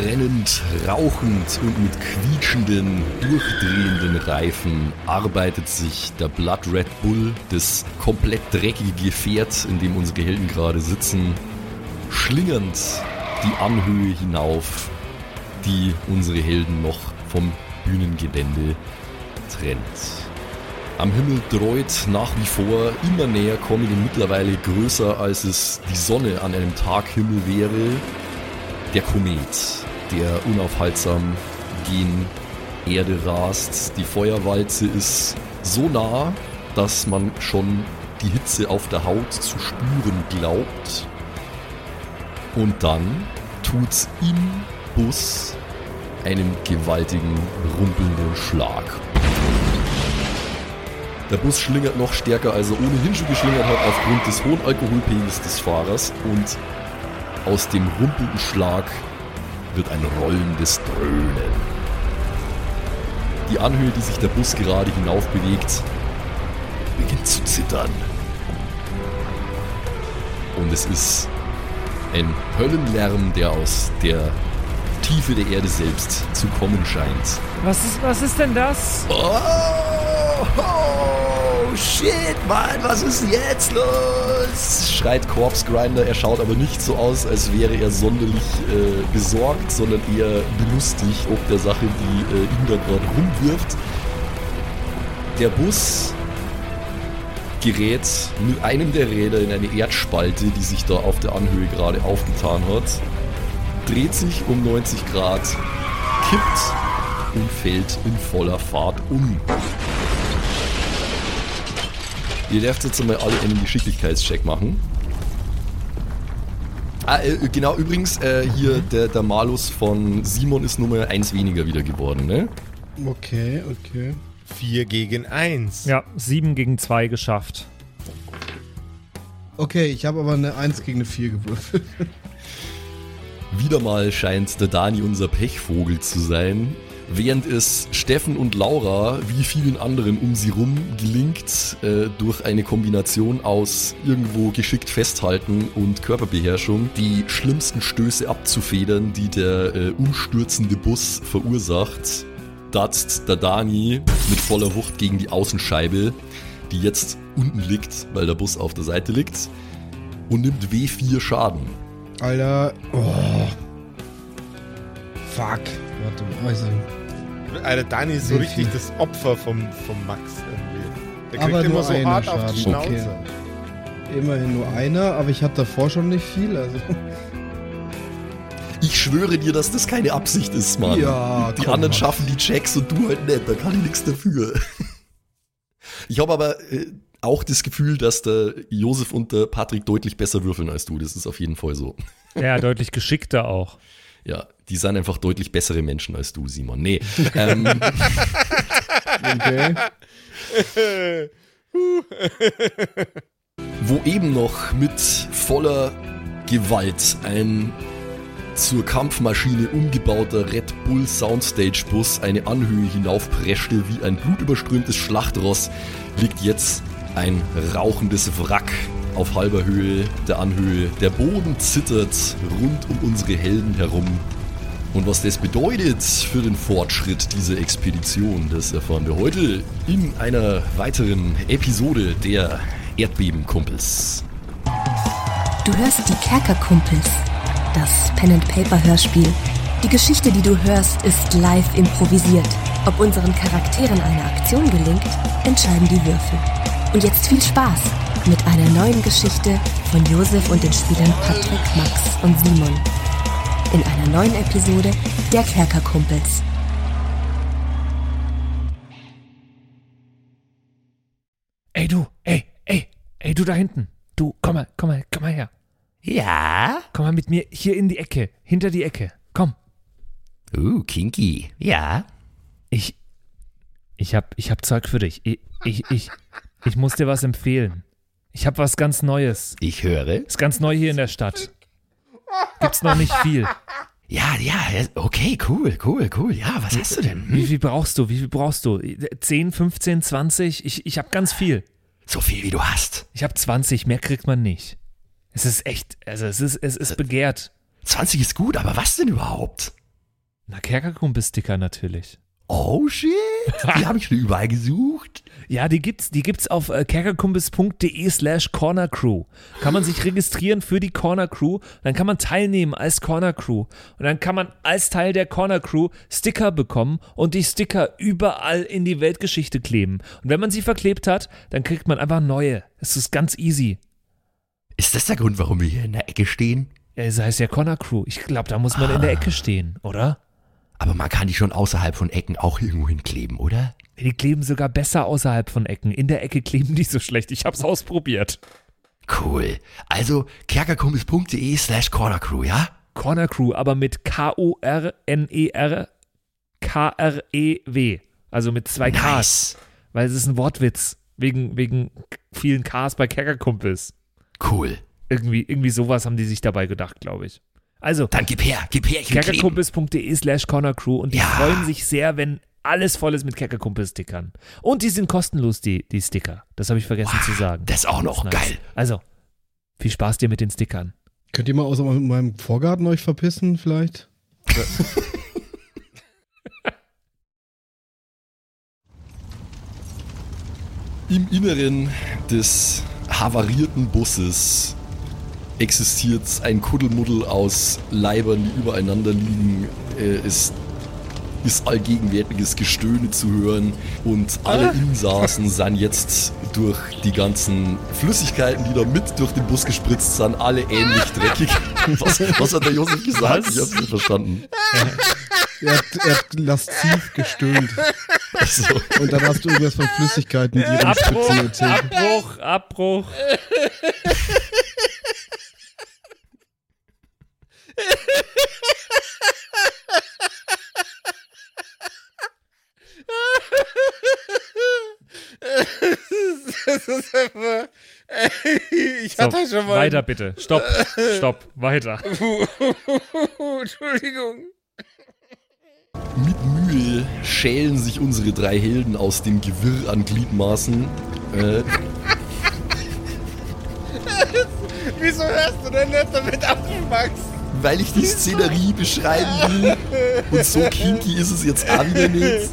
brennend, rauchend und mit quietschenden, durchdrehenden Reifen arbeitet sich der Blood Red Bull, das komplett dreckige Gefährt, in dem unsere Helden gerade sitzen, schlingernd die Anhöhe hinauf, die unsere Helden noch vom Bühnengelände trennt. Am Himmel dreut nach wie vor immer näher kommen und mittlerweile größer als es die Sonne an einem Taghimmel wäre. Der Komet, der unaufhaltsam gen Erde rast. Die Feuerwalze ist so nah, dass man schon die Hitze auf der Haut zu spüren glaubt. Und dann tut's im Bus einen gewaltigen, rumpelnden Schlag. Der Bus schlingert noch stärker, als er ohnehin schon geschlingert hat, aufgrund des hohen Alkoholpegels des Fahrers. Und aus dem rumpelnden Schlag wird ein rollendes Dröhnen. Die Anhöhe, die sich der Bus gerade hinauf bewegt, beginnt zu zittern. Und es ist ein Höllenlärm, der aus der Tiefe der Erde selbst zu kommen scheint. Was ist, was ist denn das? Oh, oh shit, Mann, was ist jetzt los? Schreit Corpse Grinder. Er schaut aber nicht so aus, als wäre er sonderlich äh, besorgt, sondern eher belustigt ob der Sache, die äh, ihn da gerade rumwirft. Der Bus gerät mit einem der Räder in eine Erdspalte, die sich da auf der Anhöhe gerade aufgetan hat, dreht sich um 90 Grad, kippt und fällt in voller Fahrt um. Ihr dürft jetzt einmal alle einen Geschicklichkeitscheck machen. Ah, äh, genau, übrigens, äh, hier der, der Malus von Simon ist Nummer 1 weniger wieder geworden, ne? Okay, okay. 4 gegen 1. Ja, 7 gegen 2 geschafft. Okay, ich habe aber eine 1 gegen eine 4 gewürfelt. Wieder mal scheint der Dani unser Pechvogel zu sein. Während es Steffen und Laura wie vielen anderen um sie rum gelingt, äh, durch eine Kombination aus irgendwo geschickt festhalten und Körperbeherrschung die schlimmsten Stöße abzufedern, die der äh, umstürzende Bus verursacht, datzt der Dani mit voller Wucht gegen die Außenscheibe, die jetzt unten liegt, weil der Bus auf der Seite liegt, und nimmt W4 Schaden. Alter, oh. Fuck. Warte mal, also. Alter, Dani ist so richtig das Opfer vom, vom Max irgendwie. Der kriegt Aber immer nur so einen hart auf die Schaden, Schnauze. okay. Immerhin nur einer, aber ich hatte davor schon nicht viel, also. Ich schwöre dir, dass das keine Absicht ist, Mann. Ja, die komm, anderen Mann. schaffen die Checks und du halt nicht, da kann ich nichts dafür. Ich habe aber äh, auch das Gefühl, dass der Josef und der Patrick deutlich besser würfeln als du. Das ist auf jeden Fall so. Ja, deutlich geschickter auch. Ja, die sind einfach deutlich bessere Menschen als du, Simon. Nee. ähm, Okay. wo eben noch mit voller Gewalt ein zur Kampfmaschine umgebauter Red Bull Soundstage Bus eine Anhöhe hinaufpreschte wie ein blutüberströmtes Schlachtross, liegt jetzt ein rauchendes Wrack auf halber Höhe der Anhöhe. Der Boden zittert rund um unsere Helden herum. Und was das bedeutet für den Fortschritt dieser Expedition, das erfahren wir heute in einer weiteren Episode der Erdbebenkumpels. Du hörst die Kerkerkumpels, das Pen-and-Paper-Hörspiel. Die Geschichte, die du hörst, ist live improvisiert. Ob unseren Charakteren eine Aktion gelingt, entscheiden die Würfel. Und jetzt viel Spaß mit einer neuen Geschichte von Josef und den Spielern Patrick, Max und Simon. Neuen Episode der Kerkerkumpels. Ey, du, ey, ey, ey, du da hinten. Du, komm mal, komm mal, komm mal her. Ja? Komm mal mit mir hier in die Ecke, hinter die Ecke. Komm. Uh, kinky. Ja? Ich, ich hab, ich hab Zeug für dich. Ich, ich, ich, ich muss dir was empfehlen. Ich hab was ganz Neues. Ich höre. Ist ganz neu hier in der Stadt. Gibt's noch nicht viel. Ja, ja, okay, cool, cool, cool. Ja, was hast du denn? Wie viel brauchst du? Wie viel brauchst du? 10, 15, 20? Ich, ich hab ganz viel. So viel, wie du hast. Ich hab 20, mehr kriegt man nicht. Es ist echt, also es ist, es ist begehrt. 20 ist gut, aber was denn überhaupt? Na, Kerkerkumpel-Sticker natürlich. Oh shit, die habe ich schon überall gesucht. Ja, die gibt's, die gibt's auf äh, kerkerkumpels.de slash Corner Crew. Kann man sich registrieren für die Corner Crew, dann kann man teilnehmen als Corner Crew und dann kann man als Teil der Corner Crew Sticker bekommen und die Sticker überall in die Weltgeschichte kleben. Und wenn man sie verklebt hat, dann kriegt man einfach neue. Es ist ganz easy. Ist das der Grund, warum wir hier in der Ecke stehen? Ja, es heißt ja Corner Crew. Ich glaube, da muss man in der Ecke stehen, oder? Aber man kann die schon außerhalb von Ecken auch irgendwo hinkleben, oder? Die kleben sogar besser außerhalb von Ecken. In der Ecke kleben die so schlecht. Ich hab's ausprobiert. Cool. Also kerkerkumpels.de slash cornercrew, ja? Corner Crew, aber mit K-O-R-N-E-R K-R-E-W. Also mit zwei Ks. Nice. Weil es ist ein Wortwitz. Wegen, wegen vielen Ks bei Kerkerkumpels. Cool. Irgendwie, irgendwie sowas haben die sich dabei gedacht, glaube ich. Also, Dann gib her, gib her, ich kerkerkumpels.de slash cornercrew und die Ja. freuen sich sehr, wenn alles voll ist mit Kerkerkumpel-Stickern. Und die sind kostenlos, die, die Sticker. Das habe ich vergessen zu sagen. Das ist auch noch Nice. geil. Also, viel Spaß dir mit den Stickern. Könnt ihr mal aus meinem Vorgarten euch verpissen, vielleicht? Im Inneren des havarierten Busses existiert ein Kuddelmuddel aus Leibern, die übereinander liegen. Äh, Es ist allgegenwärtiges Gestöhne zu hören und alle Insassen sind jetzt durch die ganzen Flüssigkeiten, die da mit durch den Bus gespritzt sind, alle ähnlich dreckig. Was, was hat der Josef gesagt? Was? Ich hab's nicht verstanden. Er hat, er hat lasziv gestöhnt. Also, Und dann hast du irgendwas von Flüssigkeiten, die Abbruch. Abbruch, Abbruch. Das ist einfach. Ich So, hatte schon mal. weiter bitte. Stopp, stopp, weiter. Entschuldigung. Mit Mühe schälen sich unsere drei Helden aus dem Gewirr an Gliedmaßen. Äh, Wieso hörst du denn nicht damit auf, Max? weil ich die Szenerie beschreiben will. Und so kinky ist es jetzt an mir nicht.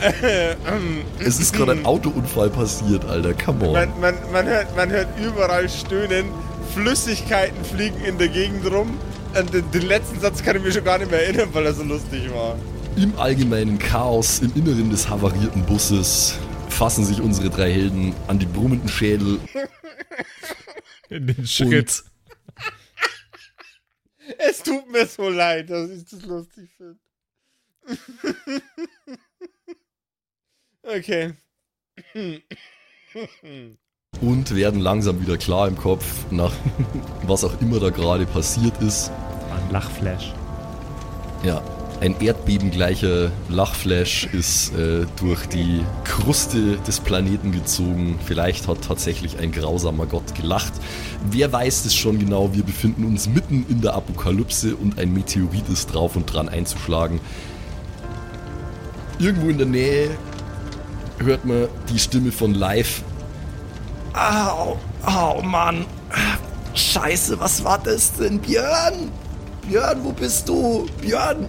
Es ist gerade ein Autounfall passiert, Alter. Come on. Man, man, man, hört, man hört überall Stöhnen, Flüssigkeiten fliegen in der Gegend rum. Und den, den letzten Satz kann ich mir schon gar nicht mehr erinnern, weil er so lustig war. Im allgemeinen Chaos im Inneren des havarierten Busses fassen sich unsere drei Helden an die brummenden Schädel In den und Es tut mir so leid, dass ich das lustig finde. okay. und werden langsam wieder klar im Kopf, nach was auch immer da gerade passiert ist. Ein Lachflash. Ja, ein erdbebengleicher Lachflash ist äh, durch die Kruste des Planeten gezogen. Vielleicht hat tatsächlich ein grausamer Gott gelacht. Wer weiß es schon genau? Wir befinden uns mitten in der Apokalypse und ein Meteorit ist drauf und dran einzuschlagen. Irgendwo in der Nähe hört man die Stimme von Live. Au, au Mann. Scheiße, was war das denn? Björn! Björn, wo bist du? Björn!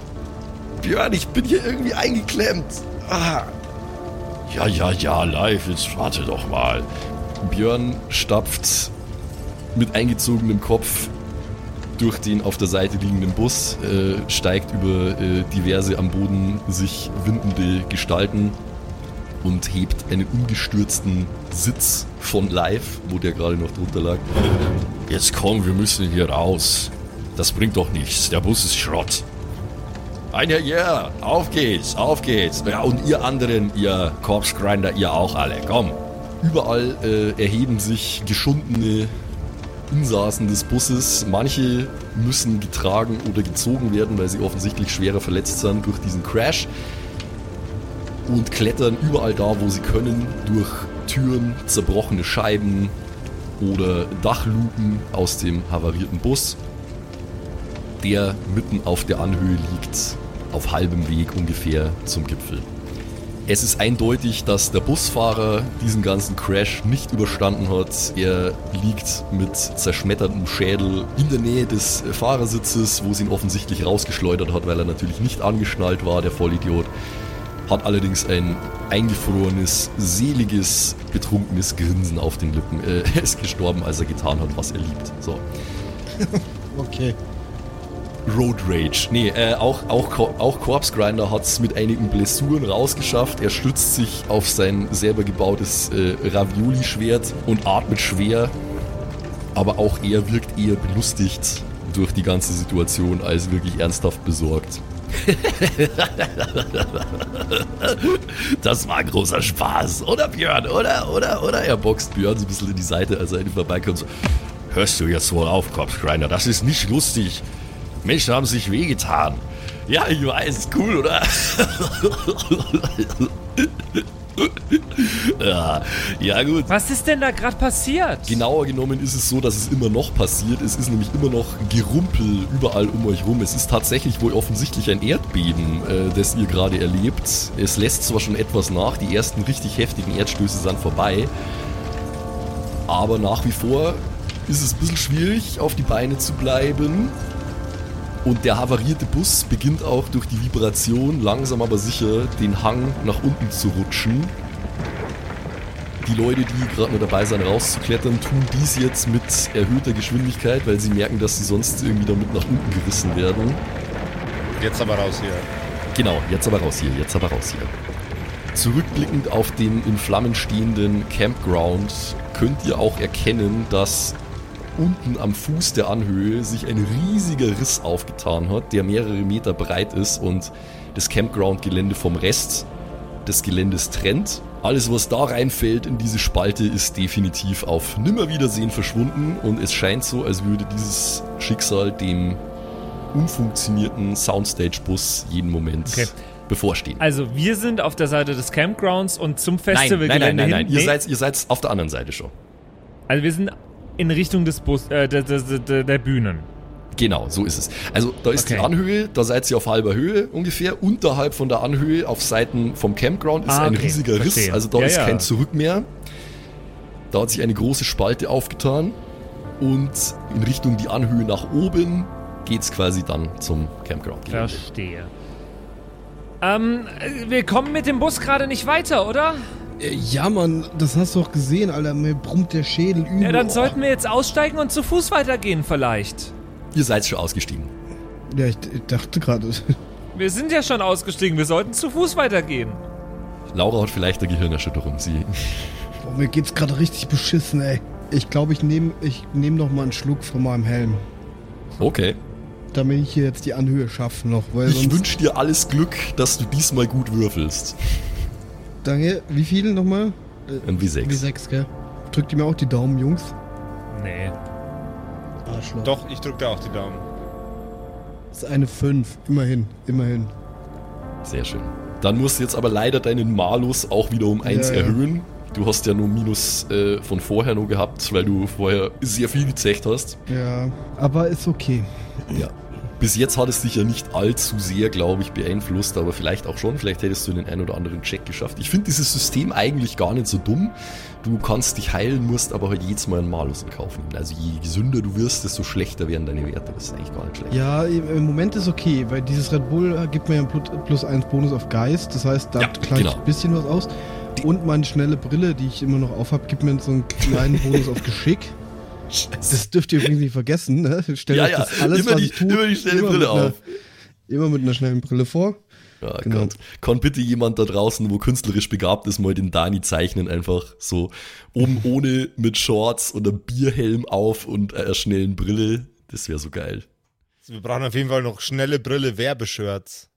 Björn, ich bin hier irgendwie eingeklemmt. Ah. Ja, ja, ja, live, jetzt warte doch mal. Björn stapft mit eingezogenem Kopf durch den auf der Seite liegenden Bus, äh, steigt über äh, diverse am Boden sich windende Gestalten und hebt einen umgestürzten Sitz von Live, wo der gerade noch drunter lag. Jetzt komm, wir müssen hier raus. Das bringt doch nichts. Der Bus ist Schrott. Einer, ja, auf geht's, auf geht's. Ja, und ihr anderen, ihr Corpse-Grinder, ihr auch alle, komm. Überall äh, erheben sich geschundene Insassen des Busses. Manche müssen getragen oder gezogen werden, weil sie offensichtlich schwerer verletzt sind durch diesen Crash. Und klettern überall da, wo sie können, durch Türen, zerbrochene Scheiben oder Dachluken aus dem havarierten Bus der mitten auf der Anhöhe liegt, auf halbem Weg ungefähr zum Gipfel. Es ist eindeutig, dass der Busfahrer diesen ganzen Crash nicht überstanden hat. Er liegt mit zerschmettertem Schädel in der Nähe des Fahrersitzes, wo es ihn offensichtlich rausgeschleudert hat, weil er natürlich nicht angeschnallt war, der Vollidiot. Hat allerdings ein eingefrorenes, seliges, betrunkenes Grinsen auf den Lippen. Äh, Er ist gestorben, als er getan hat, was er liebt. So. Okay. Road Rage. Nee, äh, auch, auch, auch Corpse Grinder hat es mit einigen Blessuren rausgeschafft. Er stützt sich auf sein selber gebautes äh, Ravioli-Schwert und atmet schwer. Aber auch er wirkt eher belustigt durch die ganze Situation als wirklich ernsthaft besorgt. Das war großer Spaß, oder Björn? Oder, oder, oder? Er boxt Björn so ein bisschen in die Seite, als er an vorbeikommt. So, Hörst du jetzt wohl auf, Kopfgrinder? Das ist nicht lustig. Menschen haben sich wehgetan. ja, ich weiß, cool, oder? Ja, ja gut. Was ist denn da gerade passiert? Genauer genommen ist es so, dass es immer noch passiert. Es ist nämlich immer noch Gerumpel überall um euch rum. Es ist tatsächlich wohl offensichtlich ein Erdbeben, äh, das ihr gerade erlebt. Es lässt zwar schon etwas nach, die ersten richtig heftigen Erdstöße sind vorbei, aber nach wie vor ist es ein bisschen schwierig, auf die Beine zu bleiben. Und der havarierte Bus beginnt auch durch die Vibration langsam aber sicher den Hang nach unten zu rutschen. Die Leute, die gerade nur dabei sind, rauszuklettern, tun dies jetzt mit erhöhter Geschwindigkeit, weil sie merken, dass sie sonst irgendwie damit nach unten gerissen werden. Jetzt aber raus hier. Genau, jetzt aber raus hier, jetzt aber raus hier. Zurückblickend auf den in Flammen stehenden Campground könnt ihr auch erkennen, dass unten am Fuß der Anhöhe sich ein riesiger Riss aufgetan hat, der mehrere Meter breit ist und das Campground-Gelände vom Rest des Geländes trennt. Alles, was da reinfällt in diese Spalte, ist definitiv auf Nimmerwiedersehen verschwunden und es scheint so, als würde dieses Schicksal dem umfunktionierten Soundstage-Bus jeden Moment Okay. bevorstehen. Also, wir sind auf der Seite des Campgrounds und zum Nein, nein, Festivalgelände nein, nein, nein. hin- Ihr, Nee. seid, ihr seid auf der anderen Seite schon. Also, wir sind in Richtung des Bus, äh, der, der, der, der Bühnen. Genau, so ist es. Also da ist Okay. die Anhöhe, da seid ihr auf halber Höhe ungefähr. Unterhalb von der Anhöhe auf Seiten vom Campground ist Ah, ein okay, riesiger Riss. verstehe. Also da Ja, ist ja. kein Zurück mehr. Da hat sich eine große Spalte aufgetan. Und in Richtung die Anhöhe nach oben geht's quasi dann zum Campground. Verstehe. Ähm, äh, wir kommen mit dem Bus gerade nicht weiter, oder? Ja, Mann, das hast du doch gesehen, Alter. Mir brummt der Schädel übel. Ja, dann Oh. sollten wir jetzt aussteigen und zu Fuß weitergehen vielleicht. Ihr seid schon ausgestiegen. Ja, ich, ich dachte gerade. Wir sind ja schon ausgestiegen, wir sollten zu Fuß weitergehen. Laura hat vielleicht eine Gehirnerschütterung. Sie Boah, mir geht's gerade richtig beschissen, ey. Ich glaube, ich nehme ich nehm noch mal einen Schluck von meinem Helm. Okay. Damit ich hier jetzt die Anhöhe schaffe noch. Weil Ich wünsche dir alles Glück, dass du diesmal gut würfelst. Danke. Wie viel nochmal? Ein W6. Wie sechs, gell? Drückt ihr mir auch die Daumen, Jungs? Nee. Arschloch. Doch, ich drück dir auch die Daumen. Das ist eine 5. Immerhin, immerhin. Sehr schön. Dann musst du jetzt aber leider deinen Malus auch wieder um 1 Ja, ja. erhöhen. Du hast ja nur Minus äh, von vorher nur gehabt, weil du vorher sehr viel gezecht hast. Ja, aber ist okay. Ja. Bis jetzt hat es dich ja nicht allzu sehr, glaube ich, beeinflusst, aber vielleicht auch schon. Vielleicht hättest du den einen oder anderen Check geschafft. Ich finde dieses System eigentlich gar nicht so dumm. Du kannst dich heilen, musst aber halt jedes Mal einen Malus in Kauf nehmen. Also je gesünder du wirst, desto schlechter werden deine Werte. Das ist eigentlich gar nicht schlecht. Ja, im Moment ist okay, weil dieses Red Bull äh, gibt mir ja einen Plus- plus 1 Bonus auf Geist. Das heißt, da Ja, gleicht genau. ein bisschen was aus. Und meine schnelle Brille, die ich immer noch aufhab, gibt mir so einen kleinen Bonus auf Geschick. Das dürft ihr übrigens nicht vergessen, ne? Stellt Ja, euch ja, das alles, immer was die- ich tue, immer die schnelle Brille mit einer, auf. Immer mit einer schnellen Brille vor. Ja, Genau. Gott. Kann bitte jemand da draußen, wo künstlerisch begabt ist, mal den Dani zeichnen, einfach so oben ohne mit Shorts und einem Bierhelm auf und einer schnellen Brille. Das wäre so geil. Wir brauchen auf jeden Fall noch schnelle Brille Werbeshirts.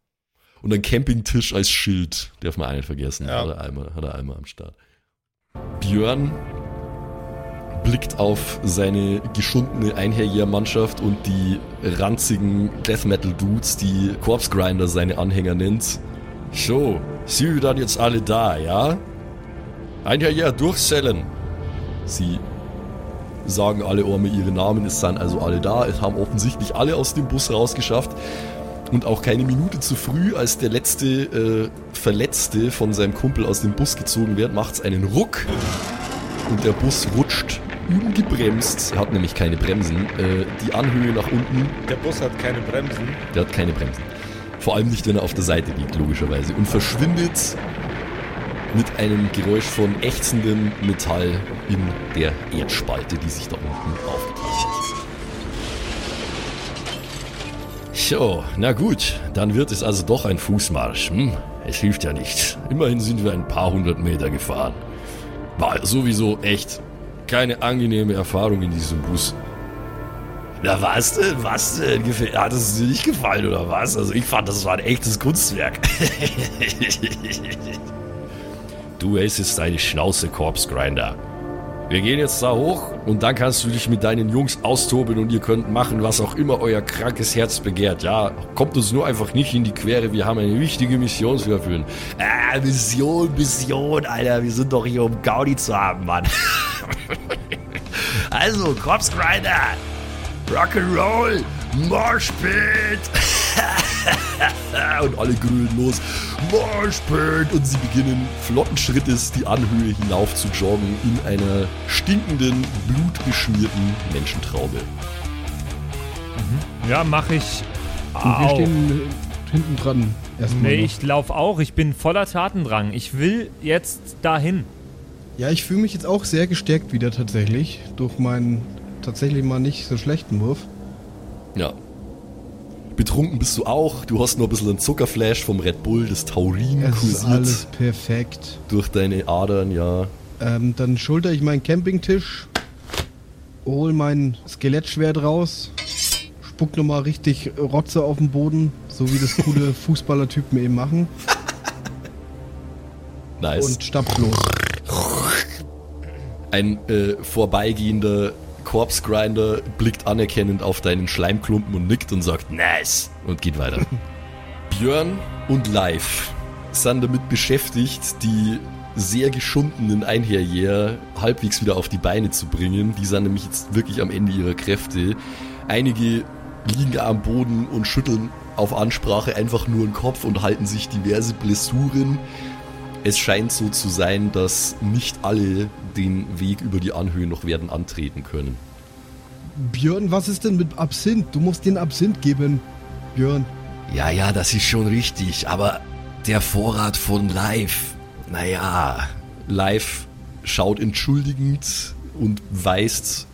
Und ein Campingtisch als Schild, darf man auch nicht vergessen. Ja. Hat, er einmal, hat er einmal am Start. Björn blickt auf seine geschundene Einherjährmannschaft und die ranzigen Death Metal Dudes, die Corpse Grinder seine Anhänger nennt. So, Sie dann jetzt alle da, ja? Einherjähr durchsellen. Sie sagen alle Orme ihre Namen, es sind also alle da. Es haben offensichtlich alle aus dem Bus rausgeschafft. Und auch keine Minute zu früh, als der letzte äh, Verletzte von seinem Kumpel aus dem Bus gezogen wird, macht es einen Ruck und der Bus rutscht ungebremst, er hat nämlich keine Bremsen, äh, die Anhöhe nach unten, Der Bus hat keine Bremsen. der hat keine Bremsen. Vor allem nicht, wenn er auf der Seite liegt, logischerweise. Und verschwindet mit einem Geräusch von ächzendem Metall in der Erdspalte, die sich da unten aufgetan hat. So, na gut, dann wird es also doch ein Fußmarsch. Hm? Es hilft ja nichts. Immerhin sind wir ein paar hundert Meter gefahren. War sowieso echt keine angenehme Erfahrung in diesem Bus. Na was denn? Was denn? Gefä- Hat es dir nicht gefallen oder was? Also ich fand, das war ein echtes Kunstwerk. du hältst jetzt deine Schnauze, Corpse Grinder. Wir gehen jetzt da hoch und dann kannst du dich mit deinen Jungs austoben und ihr könnt machen, was auch immer euer krankes Herz begehrt. Ja, kommt uns nur einfach nicht in die Quere. Wir haben eine wichtige Mission zu erfüllen. Ah, Mission, Mission, Alter. Wir sind doch hier, um Gaudi zu haben, Mann. also, Corpse Grinder. Rock'n'Roll, Moshpit. und alle grühlen los. Moshpit. Und sie beginnen flotten Schrittes die Anhöhe hinauf zu joggen in einer stinkenden, blutbeschmierten Menschentraube. Ja, mache ich Und wir stehen hinten dran. Erstmal Nee, noch. ich laufe auch. Ich bin voller Tatendrang. Ich will jetzt dahin. Ja, ich fühle mich jetzt auch sehr gestärkt wieder tatsächlich. Durch meinen tatsächlich mal nicht so schlechten Wurf. Ja. Betrunken bist du auch. Du hast nur ein bisschen einen Zuckerflash vom Red Bull. Das Taurin Es ist kursiert alles perfekt. durch deine Adern, ja. Ähm, dann schulter ich meinen Campingtisch, hol mein Skelettschwert raus, spuck nochmal richtig Rotze auf den Boden, so wie das coole Fußballertypen eben machen, Nice. und stapf los. Ein äh, vorbeigehender Corpse Grinder blickt anerkennend auf deinen Schleimklumpen und nickt und sagt Nice und geht weiter. Björn und Live sind damit beschäftigt, die sehr geschundenen Einherjäger halbwegs wieder auf die Beine zu bringen. Die sind nämlich jetzt wirklich am Ende ihrer Kräfte. Einige liegen am Boden und schütteln auf Ansprache einfach nur den Kopf und halten sich diverse Blessuren. Es scheint so zu sein, dass nicht alle den Weg über die Anhöhe noch werden antreten können. Björn, was ist denn mit Absinth? Du musst den Absinth geben, Björn. Ja, ja, das ist schon richtig, aber der Vorrat von Live, naja. Live schaut entschuldigend und weist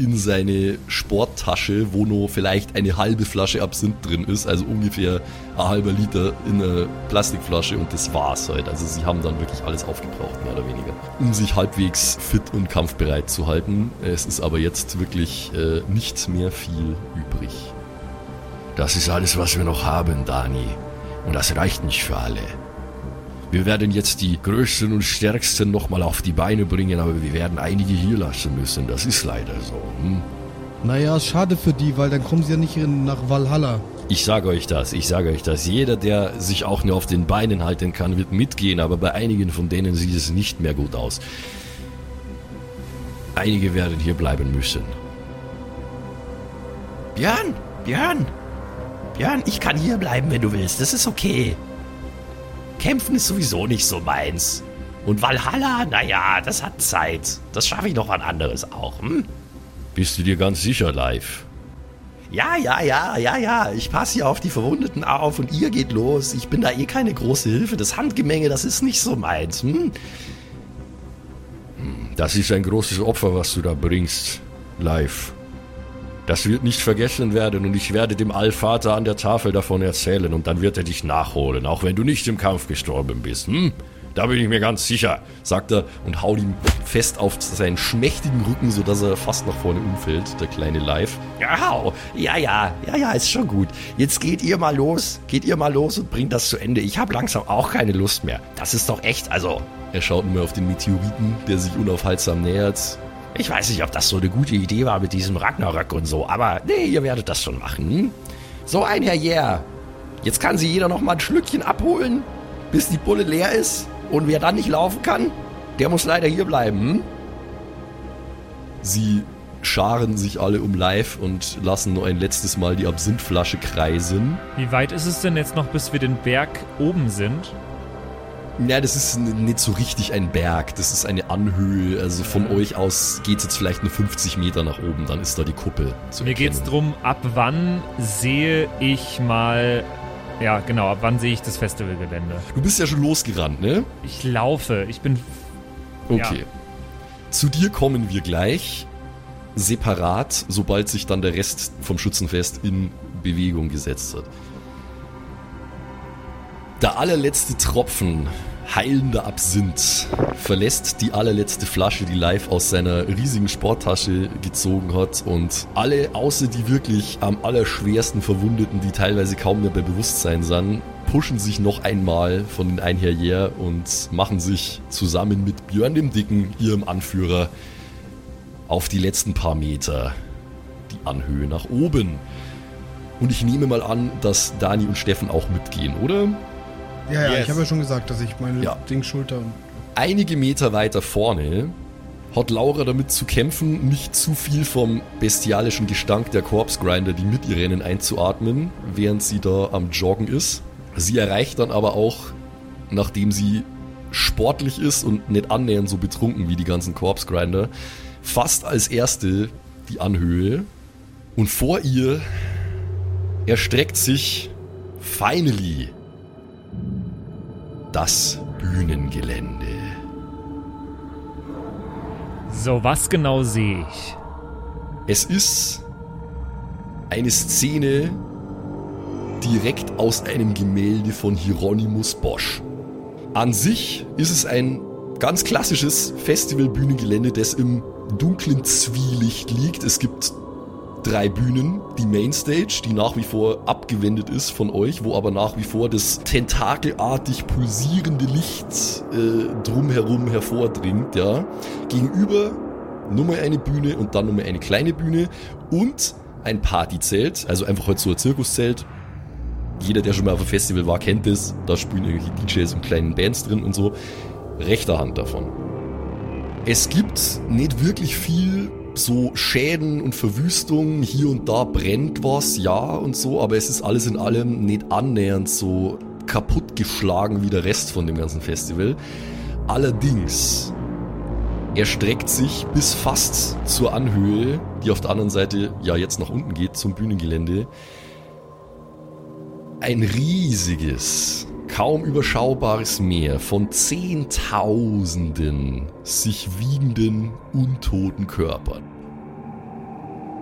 in seine Sporttasche, wo nur vielleicht eine halbe Flasche Absinth drin ist, also ungefähr ein halber Liter in einer Plastikflasche und das war's halt. Also sie haben dann wirklich alles aufgebraucht, mehr oder weniger, um sich halbwegs fit und kampfbereit zu halten. Es ist aber jetzt wirklich äh, nicht mehr viel übrig. Das ist alles, was wir noch haben, Dani. Und das reicht nicht für alle. Wir werden jetzt die Größten und Stärksten nochmal auf die Beine bringen, aber wir werden einige hier lassen müssen. Das ist leider so. Hm? Naja, ist schade für die, weil dann kommen sie ja nicht in, nach Valhalla. Ich sage euch das, ich sage euch das. Jeder, der sich auch nur auf den Beinen halten kann, wird mitgehen, aber bei einigen von denen sieht es nicht mehr gut aus. Einige werden hier bleiben müssen. Björn, Björn, Björn, ich kann hier bleiben, wenn du willst. Das ist okay. Kämpfen ist sowieso nicht so meins. Und Valhalla, naja, das hat Zeit. Das schaffe ich noch wann anderes auch. Hm? Bist du dir ganz sicher, Live? Ja, ja, ja, ja, ja. Ich passe hier auf die Verwundeten auf und ihr geht los. Ich bin da eh keine große Hilfe. Das Handgemenge, das ist nicht so meins. Hm? Das ist ein großes Opfer, was du da bringst, live. Das wird nicht vergessen werden und ich werde dem Allvater an der Tafel davon erzählen und dann wird er dich nachholen, auch wenn du nicht im Kampf gestorben bist. Hm? Da bin ich mir ganz sicher, sagt er und haut ihm fest auf seinen schmächtigen Rücken, sodass er fast nach vorne umfällt, der kleine Live. Ja, ja, ja, ja, ja, ist schon gut. Jetzt geht ihr mal los. Geht ihr mal los und bringt das zu Ende. Ich habe langsam auch keine Lust mehr. Das ist doch echt, also, Er schaut nur auf den Meteoriten, der sich unaufhaltsam nähert. Ich weiß nicht, ob das so eine gute Idee war mit diesem Ragnarök und so, aber nee, ihr werdet das schon machen. So ein Herr Yeah. Jetzt kann sie jeder noch mal ein Schlückchen abholen, bis die Bulle leer ist. Und wer dann nicht laufen kann, der muss leider hier bleiben. Hm? Sie scharen sich alle um live und lassen nur ein letztes Mal die Absinthflasche kreisen. Wie weit ist es denn jetzt noch, bis wir den Berg oben sind? Ja, das ist nicht so richtig ein Berg, das ist eine Anhöhe. Also von euch aus geht es jetzt vielleicht nur 50 Meter nach oben, dann ist da die Kuppel. Zu Mir geht's erkennen. drum, ab wann sehe ich mal. Ja, genau, ab wann sehe ich das Festivalgelände? Du bist ja schon losgerannt, ne? Ich laufe, ich bin. Okay. Zu dir kommen wir gleich separat, sobald sich dann der Rest vom Schützenfest in Bewegung gesetzt hat. Der allerletzte Tropfen heilender Absinth verlässt die allerletzte Flasche, die Live aus seiner riesigen Sporttasche gezogen hat und alle, außer die wirklich am allerschwersten Verwundeten, die teilweise kaum mehr bei Bewusstsein sind, pushen sich noch einmal von den Einherjer und machen sich zusammen mit Björn dem Dicken, ihrem Anführer, auf die letzten paar Meter die Anhöhe nach oben. Und ich nehme mal an, dass Dani und Steffen auch mitgehen, oder? Ja, ja, Yes. ich habe ja schon gesagt, dass ich meine Ja. Dingschulter Einige Meter weiter vorne hat Laura damit zu kämpfen, nicht zu viel vom bestialischen Gestank der Corpse Grinder, die mit ihr rennen, einzuatmen, während sie da am Joggen ist. Sie erreicht dann aber auch, nachdem sie sportlich ist und nicht annähernd so betrunken wie die ganzen Corpse Grinder, fast als erste die Anhöhe. Und vor ihr erstreckt sich finally das Bühnengelände. So, was genau sehe ich? Es ist eine Szene direkt aus einem Gemälde von Hieronymus Bosch. An sich ist es ein ganz klassisches Festivalbühnengelände, das im dunklen Zwielicht liegt. Es gibt drei Bühnen, die Mainstage, die nach wie vor abgewendet ist von euch, wo aber nach wie vor das tentakelartig pulsierende Licht äh, drumherum hervordringt, ja. Gegenüber Nummer eine Bühne und dann Nummer eine kleine Bühne und ein Partyzelt, also einfach halt so ein Zirkuszelt. Jeder, der schon mal auf einem Festival war, kennt das. Da spielen irgendwelche DJs und kleinen Bands drin und so. Rechter Hand davon. Es gibt nicht wirklich viel so Schäden und Verwüstungen. Hier und da brennt was, ja und so, aber es ist alles in allem nicht annähernd so kaputtgeschlagen wie der Rest von dem ganzen Festival. Allerdings erstreckt sich bis fast zur Anhöhe, die auf der anderen Seite ja jetzt nach unten geht, zum Bühnengelände, ein riesiges, kaum überschaubares Meer von Zehntausenden sich wiegenden, untoten Körpern.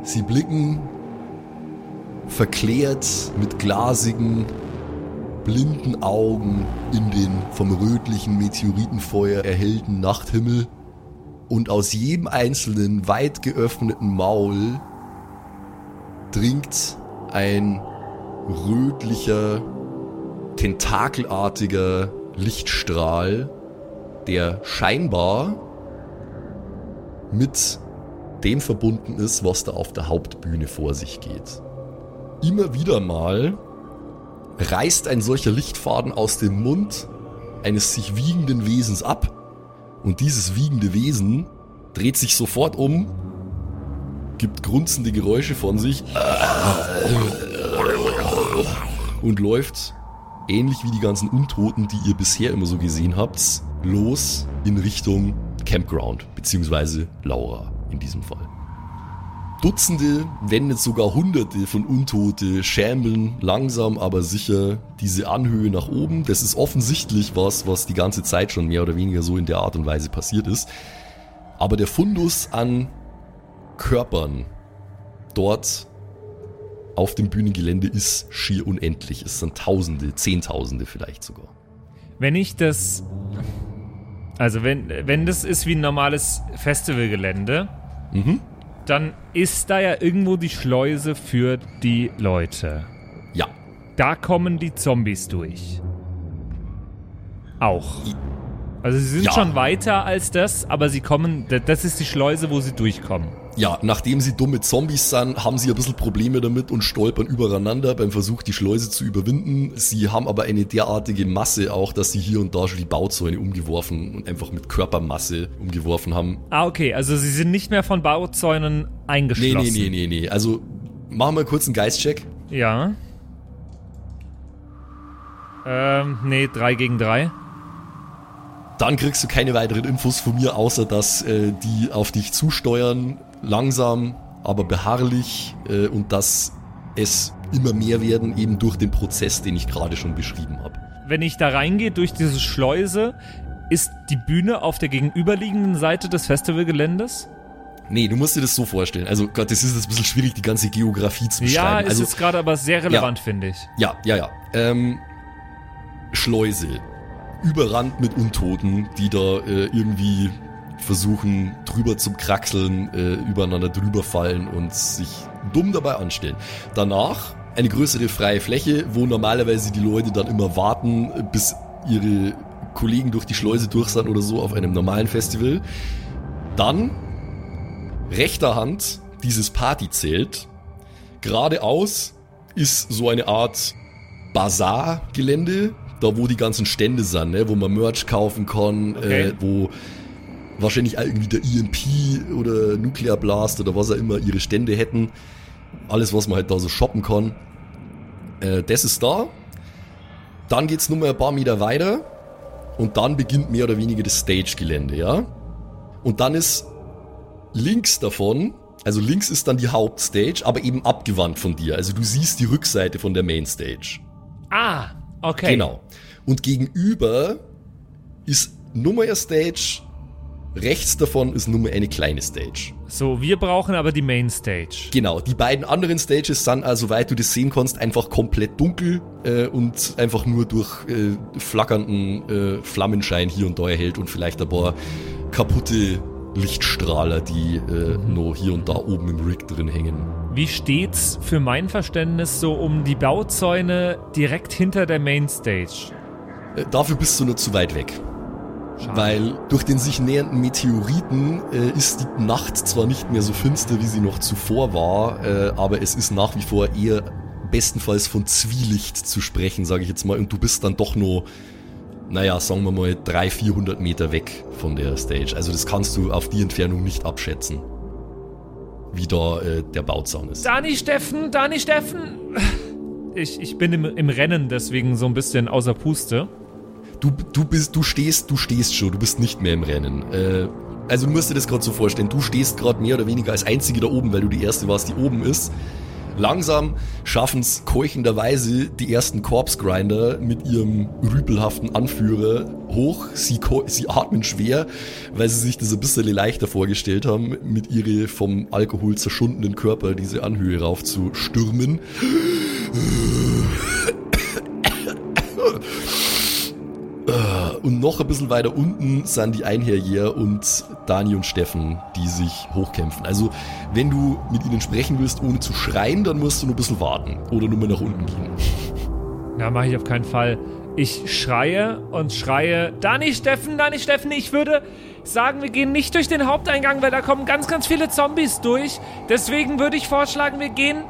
Sie blicken verklärt mit glasigen, blinden Augen in den vom rötlichen Meteoritenfeuer erhellten Nachthimmel und aus jedem einzelnen weit geöffneten Maul dringt ein rötlicher, tentakelartiger Lichtstrahl, der scheinbar mit dem verbunden ist, was da auf der Hauptbühne vor sich geht. Immer wieder mal reißt ein solcher Lichtfaden aus dem Mund eines sich wiegenden Wesens ab und dieses wiegende Wesen dreht sich sofort um, gibt grunzende Geräusche von sich und läuft, ähnlich wie die ganzen Untoten, die ihr bisher immer so gesehen habt, los in Richtung Campground, beziehungsweise Laura in diesem Fall. Dutzende, wenn nicht sogar Hunderte von Untote schämeln langsam aber sicher diese Anhöhe nach oben. Das ist offensichtlich was, was die ganze Zeit schon mehr oder weniger so in der Art und Weise passiert ist. Aber der Fundus an Körpern dort auf dem Bühnengelände ist schier unendlich. Es sind Tausende, Zehntausende vielleicht sogar. Wenn ich das. Also, wenn, wenn das ist wie ein normales Festivalgelände, Mhm. dann ist da ja irgendwo die Schleuse für die Leute. Ja, Da kommen die Zombies durch. Auch. Also sie sind Ja. schon weiter als das, aber sie kommen, das ist die Schleuse, wo sie durchkommen. Ja, nachdem sie dumme Zombies sind, haben sie ein bisschen Probleme damit und stolpern übereinander beim Versuch, die Schleuse zu überwinden. Sie haben aber eine derartige Masse auch, dass sie hier und da schon die Bauzäune umgeworfen und einfach mit Körpermasse umgeworfen haben. Ah, okay, also sie sind nicht mehr von Bauzäunen Nee, eingeschlossen. nee, nee, nee, nee. Also machen wir kurz einen Geistcheck. Ja. Ähm, nee, 3 gegen 3. Dann kriegst du keine weiteren Infos von mir, außer dass äh, die auf dich zusteuern, langsam, aber beharrlich äh, und dass es immer mehr werden, eben durch den Prozess, den ich gerade schon beschrieben habe. Wenn ich da reingehe durch diese Schleuse, ist die Bühne auf der gegenüberliegenden Seite des Festivalgeländes? Nee, du musst dir das so vorstellen. Also Gott, das ist jetzt ein bisschen schwierig, die ganze Geografie zu Ja, beschreiben. ist also, jetzt gerade aber sehr relevant, finde ich. ja, ja, ja. Ähm, Schleuse. Überrannt mit Untoten, die da äh, irgendwie versuchen, drüber zum Kraxeln, äh, übereinander drüber fallen und sich dumm dabei anstellen. Danach eine größere freie Fläche, wo normalerweise die Leute dann immer warten, bis ihre Kollegen durch die Schleuse durch sind oder so auf einem normalen Festival. Dann rechter Hand dieses Partyzelt. Geradeaus ist so eine Art Bazar-Gelände, da wo die ganzen Stände sind, ne? wo man Merch kaufen kann, Okay. äh, wo wahrscheinlich irgendwie der EMP oder Nuclear Blast oder was auch immer ihre Stände hätten. Alles, was man halt da so shoppen kann. Äh, das ist da. Dann geht's nur mal ein paar Meter weiter und dann beginnt mehr oder weniger das Stage-Gelände, ja. Und dann ist links davon, also links ist dann die Hauptstage, aber eben abgewandt von dir. Also du siehst die Rückseite von der Mainstage. Ah, okay. Genau. Und gegenüber ist Nummer eine Stage, rechts davon ist Nummer eine kleine Stage. So, wir brauchen aber die Mainstage. Genau, die beiden anderen Stages sind, also soweit du das sehen kannst, einfach komplett dunkel äh, und einfach nur durch äh, flackernden äh, Flammenschein hier und da erhellt und vielleicht ein paar kaputte Lichtstrahler, die äh, noch hier und da oben im Rig drin hängen. Wie steht's für mein Verständnis so um die Bauzäune direkt hinter der Mainstage? Äh, dafür bist du nur zu weit weg. Schade. Weil durch den sich nähernden Meteoriten äh, ist die Nacht zwar nicht mehr so finster, wie sie noch zuvor war, äh, aber es ist nach wie vor eher bestenfalls von Zwielicht zu sprechen, sage ich jetzt mal. Und du bist dann doch nur, naja, sagen wir mal 300, 400 Meter weg von der Stage. Also das kannst du auf die Entfernung nicht abschätzen, wie da äh, der Bauzaun ist. Dani Steffen, Dani Steffen. Ich, ich bin im, im Rennen, deswegen so ein bisschen außer Puste. Du, du bist, du stehst, du stehst schon, du bist nicht mehr im Rennen. Äh, also du musst dir das gerade so vorstellen, du stehst gerade mehr oder weniger als Einzige da oben, weil du die Erste warst, die oben ist. Langsam schaffen es keuchenderweise die ersten Corpse-Grinder mit ihrem rüpelhaften Anführer hoch. Sie, sie atmen schwer, weil sie sich das ein bisschen leichter vorgestellt haben, mit ihre vom Alkohol zerschundenen Körper diese Anhöhe rauf zu stürmen. Und noch ein bisschen weiter unten sind die Einherjäger und Dani und Steffen, die sich hochkämpfen. Also, wenn du mit ihnen sprechen willst, ohne zu schreien, dann musst du nur ein bisschen warten. Oder nur mal nach unten gehen. Na, mache ich auf keinen Fall. Ich schreie und schreie. Dani Steffen, Dani Steffen, ich würde sagen, wir gehen nicht durch den Haupteingang, weil da kommen ganz, ganz viele Zombies durch. Deswegen würde ich vorschlagen, wir gehen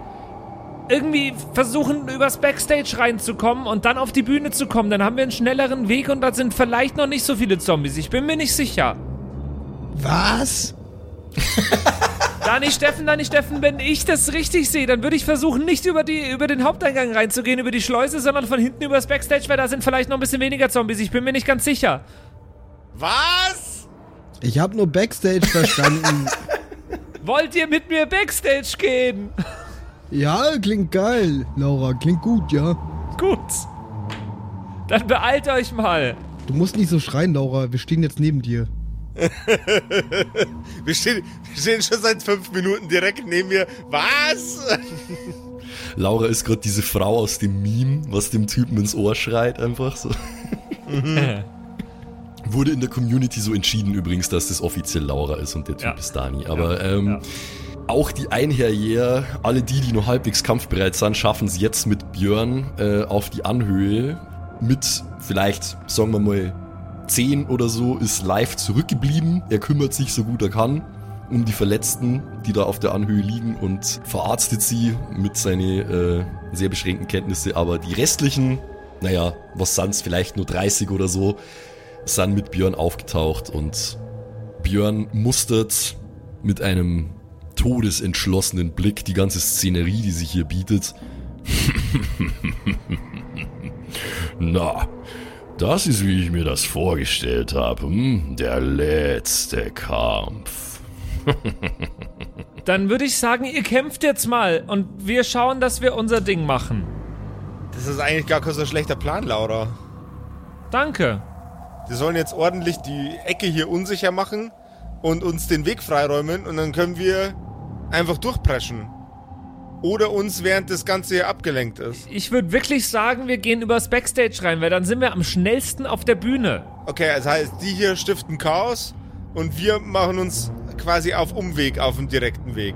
irgendwie versuchen, übers Backstage reinzukommen und dann auf die Bühne zu kommen. Dann haben wir einen schnelleren Weg und da sind vielleicht noch nicht so viele Zombies. Ich bin mir nicht sicher. Was? Dani Steffen, Dani Steffen, wenn ich das richtig sehe, dann würde ich versuchen, nicht über, die, über den Haupteingang reinzugehen, über die Schleuse, sondern von hinten übers Backstage, weil da sind vielleicht noch ein bisschen weniger Zombies. Ich bin mir nicht ganz sicher. Was? Ich habe nur Backstage verstanden. Wollt ihr mit mir Backstage gehen? Ja, klingt geil, Laura. Klingt gut, ja. Gut. Dann beeilt euch mal. Du musst nicht so schreien, Laura. Wir stehen jetzt neben dir. Wir stehen, wir stehen schon seit fünf Minuten direkt neben mir. Was? Laura ist gerade diese Frau aus dem Meme, was dem Typen ins Ohr schreit, einfach so. Wurde in der Community so entschieden übrigens, dass das offiziell Laura ist und der Typ Ja. ist Dani. Aber ähm, ja. Auch die Einherjäger, alle die, die noch halbwegs kampfbereit sind, schaffen es jetzt mit Björn äh, auf die Anhöhe mit vielleicht, sagen wir mal, 10 oder so ist live zurückgeblieben. Er kümmert sich so gut er kann um die Verletzten, die da auf der Anhöhe liegen und verarztet sie mit seinen äh, sehr beschränkten Kenntnisse. Aber die restlichen, naja, was sind's, vielleicht nur 30 oder so, sind mit Björn aufgetaucht und Björn mustert mit einem todesentschlossenen Blick die ganze Szenerie, die sich hier bietet. Na, das ist, wie ich mir das vorgestellt habe. Hm? Der letzte Kampf. Dann würde ich sagen, ihr kämpft jetzt mal und wir schauen, dass wir unser Ding machen. Das ist eigentlich gar kein so schlechter Plan, Laura. Danke. Die sollen jetzt ordentlich die Ecke hier unsicher machen und uns den Weg freiräumen und dann können wir einfach durchpreschen. Oder uns während das Ganze hier abgelenkt ist. Ich würde wirklich sagen, wir gehen übers Backstage rein, weil dann sind wir am schnellsten auf der Bühne. Okay, das heißt, die hier stiften Chaos und wir machen uns quasi auf Umweg auf dem direkten Weg.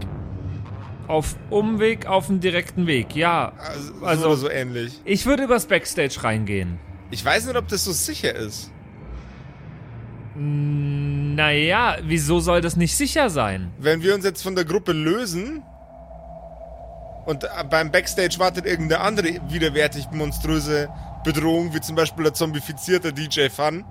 Auf Umweg, auf dem direkten Weg, ja. Also, Also- so, ähnlich. Ich würde übers Backstage reingehen. Ich weiß nicht, ob das so sicher ist. Naja, wieso soll das nicht sicher sein? Wenn wir uns jetzt von der Gruppe lösen und äh, beim Backstage wartet irgendeine andere widerwärtig monströse Bedrohung, wie zum Beispiel der zombifizierte DJ Fun.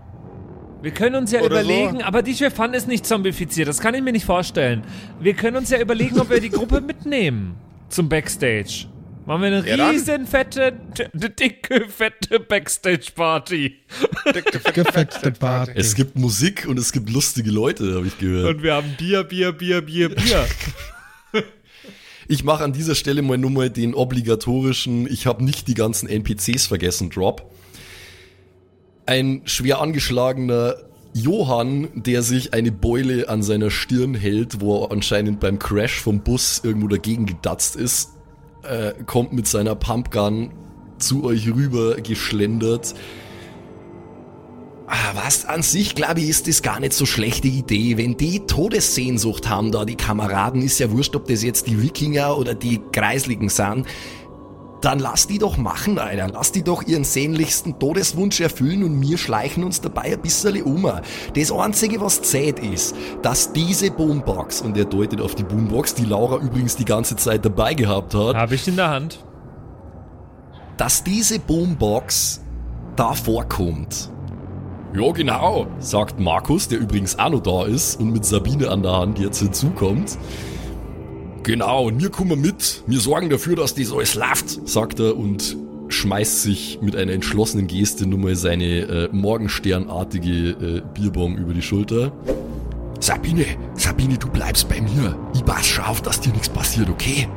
Wir können uns ja Oder so. überlegen, aber DJ Fun ist nicht zombifiziert, das kann ich mir nicht vorstellen. Wir können uns ja überlegen, ob wir die Gruppe mitnehmen zum Backstage. Machen wir eine Ja, riesen fette, eine dicke, fette Backstage-Party. Dicke, fette, Party. Es gibt Musik und es gibt lustige Leute, habe ich gehört. Und wir haben Bier, Bier, Bier, Bier, Bier. Ich mache an dieser Stelle mal nur mal den obligatorischen, ich habe nicht die ganzen NPCs vergessen, Drop. Ein schwer angeschlagener Johann, der sich eine Beule an seiner Stirn hält, wo er anscheinend beim Crash vom Bus irgendwo dagegen gedatzt ist, äh, kommt mit seiner Pumpgun zu euch rüber geschlendert. Ah, was an sich, glaube ich, ist das gar nicht so schlechte Idee. Wenn die Todessehnsucht haben, da die Kameraden, ist ja wurscht, ob das jetzt die Wikinger oder die Kreisligen sind. Dann lass die doch machen, Alter. Lass die doch ihren sehnlichsten Todeswunsch erfüllen und wir schleichen uns dabei ein bisschen um. Das Einzige, was zählt ist, dass diese Boombox, und er deutet auf die Boombox, die Laura übrigens die ganze Zeit dabei gehabt hat, Habe ich in der Hand. dass diese Boombox da vorkommt. Ja, genau, sagt Markus, der übrigens auch noch da ist und mit Sabine an der Hand jetzt hinzukommt. Genau, und wir kommen mit. Wir sorgen dafür, dass das alles läuft, sagt er und schmeißt sich mit einer entschlossenen Geste nun mal seine äh, morgensternartige äh, Bierbong über die Schulter. Sabine, Sabine, du bleibst bei mir. Ich pass schon auf, dass dir nichts passiert, okay?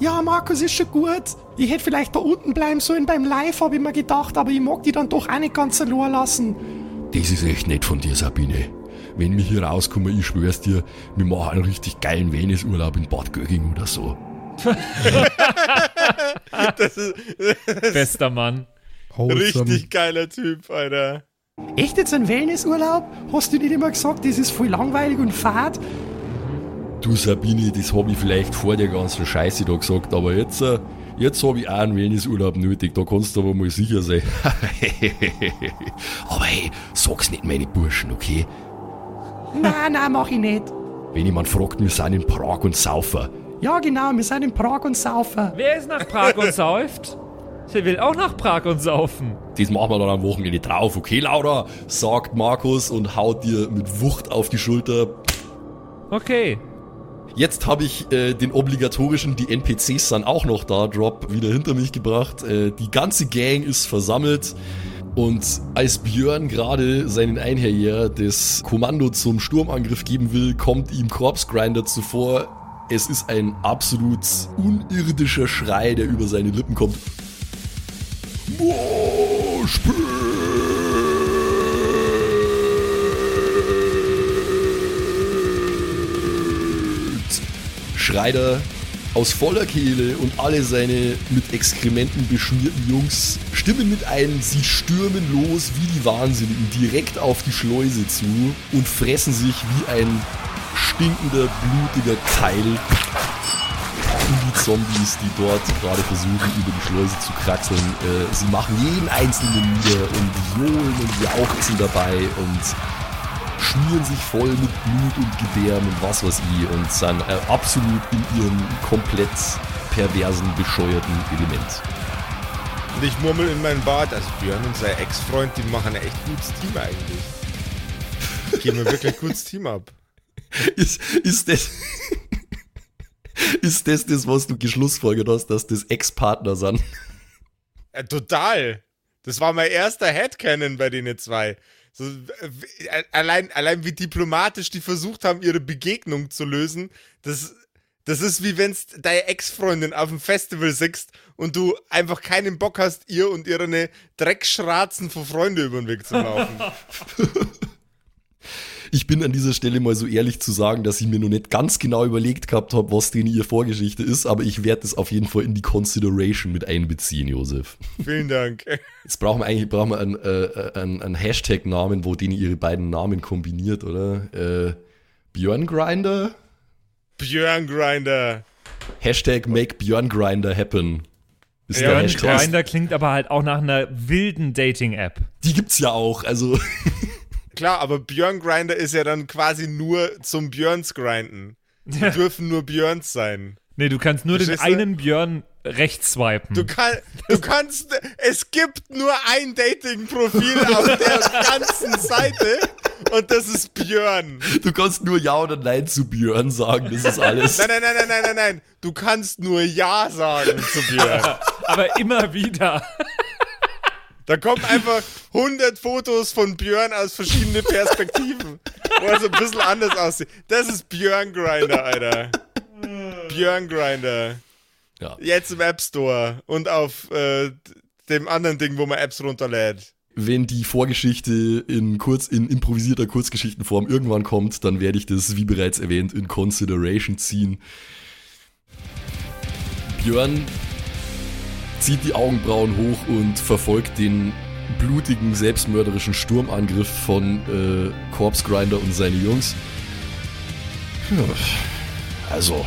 Ja, Markus, ist schon gut. Ich hätte vielleicht da unten bleiben sollen beim Live, habe ich mir gedacht, aber ich mag die dann doch auch nicht ganz allein lassen. Das ist echt nett von dir, Sabine. Wenn wir hier rauskommen, ich schwör's dir, wir machen einen richtig geilen Wellnessurlaub in Bad Gögging oder so. Bester Mann. Richtig geiler Typ, Alter. Echt jetzt ein Wellnessurlaub? Hast du nicht immer gesagt, das ist voll langweilig und fad? Du, Sabine, das hab ich vielleicht vor der ganzen Scheiße da gesagt, aber jetzt, äh, jetzt hab ich auch einen Wellnessurlaub nötig, da kannst du aber mal sicher sein. aber hey, sag's nicht meine Burschen, okay? Nein, nein, mach ich nicht. Wenn jemand fragt, wir sind in Prag und saufen. Ja, genau, wir sind in Prag und saufen. Wer ist nach Prag und säuft? Ich will auch nach Prag und saufen. Das machen wir dann am Wochenende drauf, okay, Laura? Sagt Markus und haut dir mit Wucht auf die Schulter. Okay. Jetzt habe ich äh, den obligatorischen, die NPCs sind auch noch da, Drop wieder hinter mich gebracht. Äh, die ganze Gang ist versammelt und als Björn gerade seinen Einherjer das Kommando zum Sturmangriff geben will, kommt ihm Corpse Grinder zuvor. Es ist ein absolut unirdischer Schrei, der über seine Lippen kommt. schreit er aus voller Kehle und alle seine mit Exkrementen beschmierten Jungs stimmen mit ein, sie stürmen los wie die Wahnsinnigen direkt auf die Schleuse zu und fressen sich wie ein stinkender, blutiger Keil Zombie-Zombies, die dort gerade versuchen, über die Schleuse zu kraxeln. Äh, sie machen jeden einzelnen nieder und johlen und jauchzen dabei und schmieren sich voll mit Blut und Gedärm und was weiß ich und sind äh, absolut in ihrem komplett perversen, bescheuerten Element. Und ich murmel in meinen Bart, also Björn und sein Ex-Freund, die machen ein echt gutes Team eigentlich. Geben wir wirklich gutes Team ab. Ist, ist das. Ist das das, was du geschlussfolgert hast, dass das Ex-Partner sind? Äh, total. Das war mein erster Headcanon bei denen zwei. So, äh, allein, allein wie diplomatisch die versucht haben, ihre Begegnung zu lösen, das, das ist wie wenn deine Ex-Freundin auf dem Festival siehst und du einfach keinen Bock hast, ihr und ihre Dreckschratzen von Freunde über den Weg zu laufen. Ich bin an dieser Stelle mal so ehrlich zu sagen, dass ich mir noch nicht ganz genau überlegt gehabt habe, was denn ihre Vorgeschichte ist, aber ich werde es auf jeden Fall in die Consideration mit einbeziehen, Josef. Vielen Dank. Jetzt brauchen wir eigentlich brauchen wir einen, äh, einen, einen Hashtag-Namen, wo den ihre beiden Namen kombiniert, oder? Äh, Björn Grinder? Björn Grinder. Hashtag make Björn Grinder happen. Ist ja, Björn Grinder klingt aber halt auch nach einer wilden Dating-App. Die gibt's ja auch, also. Klar, aber Björn Grinder ist ja dann quasi nur zum Björns grinden. Die dürfen nur Björns sein. Nee, du kannst nur Verstehst den einen Björn rechts swipen. Du, kann, du kannst, es gibt nur ein Dating-Profil auf der ganzen Seite und das ist Björn. Du kannst nur Ja oder Nein zu Björn sagen, das ist alles. Nein, nein, nein, nein, nein, nein, nein. Du kannst nur Ja sagen zu Björn. Aber immer wieder. Da kommen einfach 100 Fotos von Björn aus verschiedenen Perspektiven, wo er so ein bisschen anders aussieht. Das ist Björn Grinder, Alter. Björn Grinder. Ja. Jetzt im App Store und auf äh, dem anderen Ding, wo man Apps runterlädt. Wenn die Vorgeschichte in, kurz, in improvisierter Kurzgeschichtenform irgendwann kommt, dann werde ich das, wie bereits erwähnt, in Consideration ziehen. Björn zieht die Augenbrauen hoch und verfolgt den blutigen, selbstmörderischen Sturmangriff von äh, Corpse Grinder und seine Jungs. Also,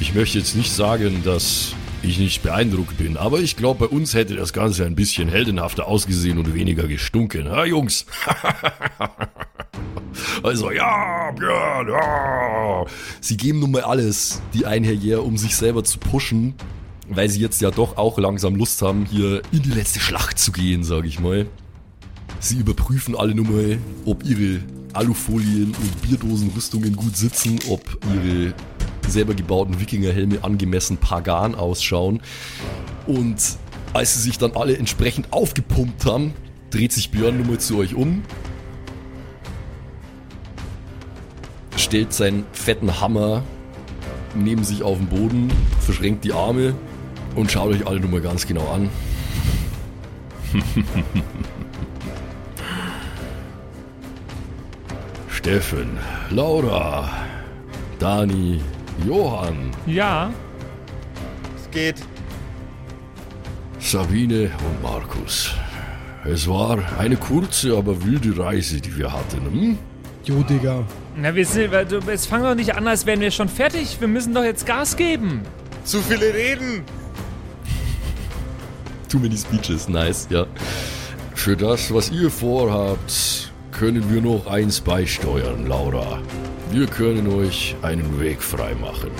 ich möchte jetzt nicht sagen, dass ich nicht beeindruckt bin, aber ich glaube, bei uns hätte das Ganze ein bisschen heldenhafter ausgesehen und weniger gestunken. Ha, Jungs? also, ja, Björn, ja. Sie geben nun mal alles, die Einherjäger, um sich selber zu pushen weil sie jetzt ja doch auch langsam Lust haben, hier in die letzte Schlacht zu gehen, sage ich mal. Sie überprüfen alle nur mal, ob ihre Alufolien und Bierdosenrüstungen gut sitzen, ob ihre selber gebauten Wikingerhelme angemessen pagan ausschauen. Und als sie sich dann alle entsprechend aufgepumpt haben, dreht sich Björn nur mal zu euch um, stellt seinen fetten Hammer neben sich auf den Boden, verschränkt die Arme und schaut euch alle nur mal ganz genau an. Steffen, Laura, Dani, Johann. Ja. Es geht. Sabine und Markus. Es war eine kurze, aber wilde Reise, die wir hatten. Hm? Jo, Digga. Na, wir sind, jetzt fangen doch nicht an, als wären wir schon fertig. Wir müssen doch jetzt Gas geben. Zu viele Reden. Too many speeches, nice, ja. Für das, was ihr vorhabt, können wir noch eins beisteuern, Laura. Wir können euch einen Weg freimachen.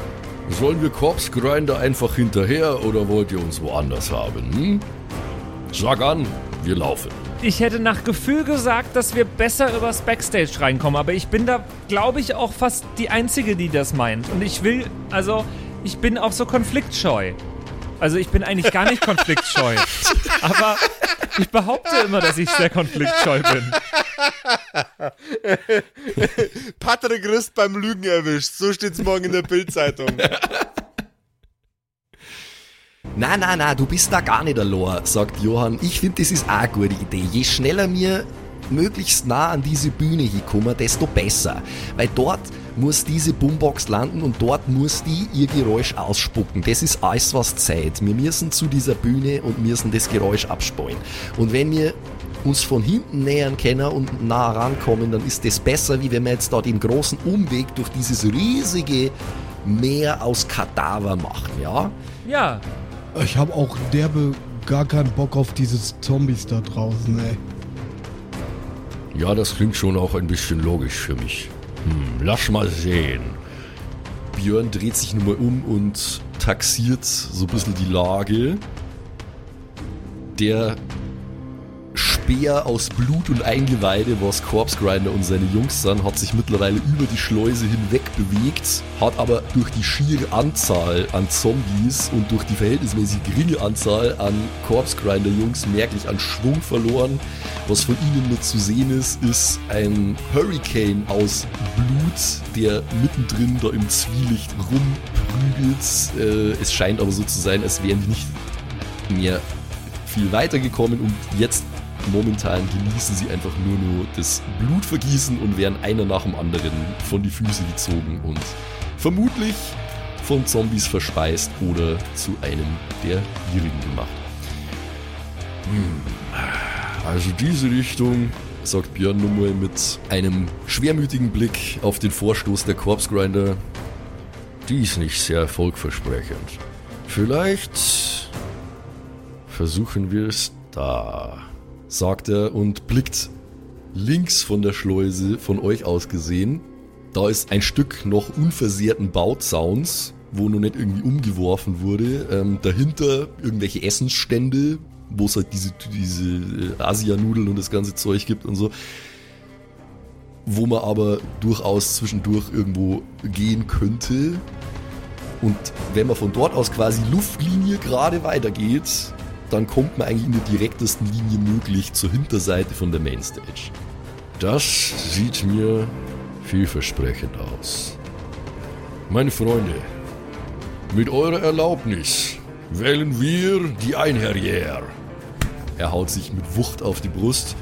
Sollen wir Corpse Grinder einfach hinterher oder wollt ihr uns woanders haben? Hm? Sag an, wir laufen. Ich hätte nach Gefühl gesagt, dass wir besser übers Backstage reinkommen, aber ich bin da, glaube ich, auch fast die Einzige, die das meint. Und ich will, also, ich bin auch so konfliktscheu. Also ich bin eigentlich gar nicht konfliktscheu. aber ich behaupte immer, dass ich sehr konfliktscheu bin. Patrick Rist beim Lügen erwischt. So steht's morgen in der Bildzeitung. Na, na, na, du bist da gar nicht allein, sagt Johann. Ich finde, das ist auch eine gute Idee. Je schneller wir möglichst nah an diese Bühne hinkommen, desto besser. Weil dort muss diese Boombox landen und dort muss die ihr Geräusch ausspucken. Das ist alles, was Zeit. Wir müssen zu dieser Bühne und müssen das Geräusch abspulen. Und wenn wir uns von hinten nähern können und nah rankommen, dann ist das besser, wie wenn wir jetzt da den großen Umweg durch dieses riesige mehr aus Kadaver machen, ja? Ja, Ich habe auch derbe gar keinen Bock auf dieses Zombies da draußen, ey. Ja, das klingt schon auch ein bisschen logisch für mich. Hm, lass mal sehen. Björn dreht sich nun mal um und taxiert so ein bisschen die Lage. Der Speer aus Blut und Eingeweide, was Corpse Grinder und seine Jungs sind, hat sich mittlerweile über die Schleuse hinweg bewegt, hat aber durch die schiere Anzahl an Zombies und durch die verhältnismäßig geringe Anzahl an Corpse Grinder Jungs merklich an Schwung verloren. Was von ihnen nur zu sehen ist, ist ein Hurricane aus Blut, der mittendrin da im Zwielicht rumprügelt. Äh, es scheint aber so zu sein, als wären die nicht mehr viel weitergekommen und jetzt momentan genießen sie einfach nur nur das Blutvergießen und werden einer nach dem anderen von die Füße gezogen und vermutlich von Zombies verspeist oder zu einem der ihrigen gemacht. Hm, also diese Richtung, sagt Björn nun mal mit einem schwermütigen Blick auf den Vorstoß der Corpse Grinder, die ist nicht sehr erfolgversprechend. Vielleicht versuchen wir es da, sagt er und blickt links von der Schleuse, von euch aus gesehen. Da ist ein Stück noch unversehrten Bauzauns, wo noch nicht irgendwie umgeworfen wurde. Ähm, dahinter irgendwelche Essensstände, wo es halt diese, diese äh, Asianudeln und das ganze Zeug gibt und so. Wo man aber durchaus zwischendurch irgendwo gehen könnte. Und wenn man von dort aus quasi Luftlinie gerade weitergeht, dann kommt man eigentlich in der direktesten Linie möglich zur Hinterseite von der Mainstage. Das sieht mir vielversprechend aus. Meine Freunde, mit eurer Erlaubnis wählen wir die Einherriere. Er haut sich mit Wucht auf die Brust.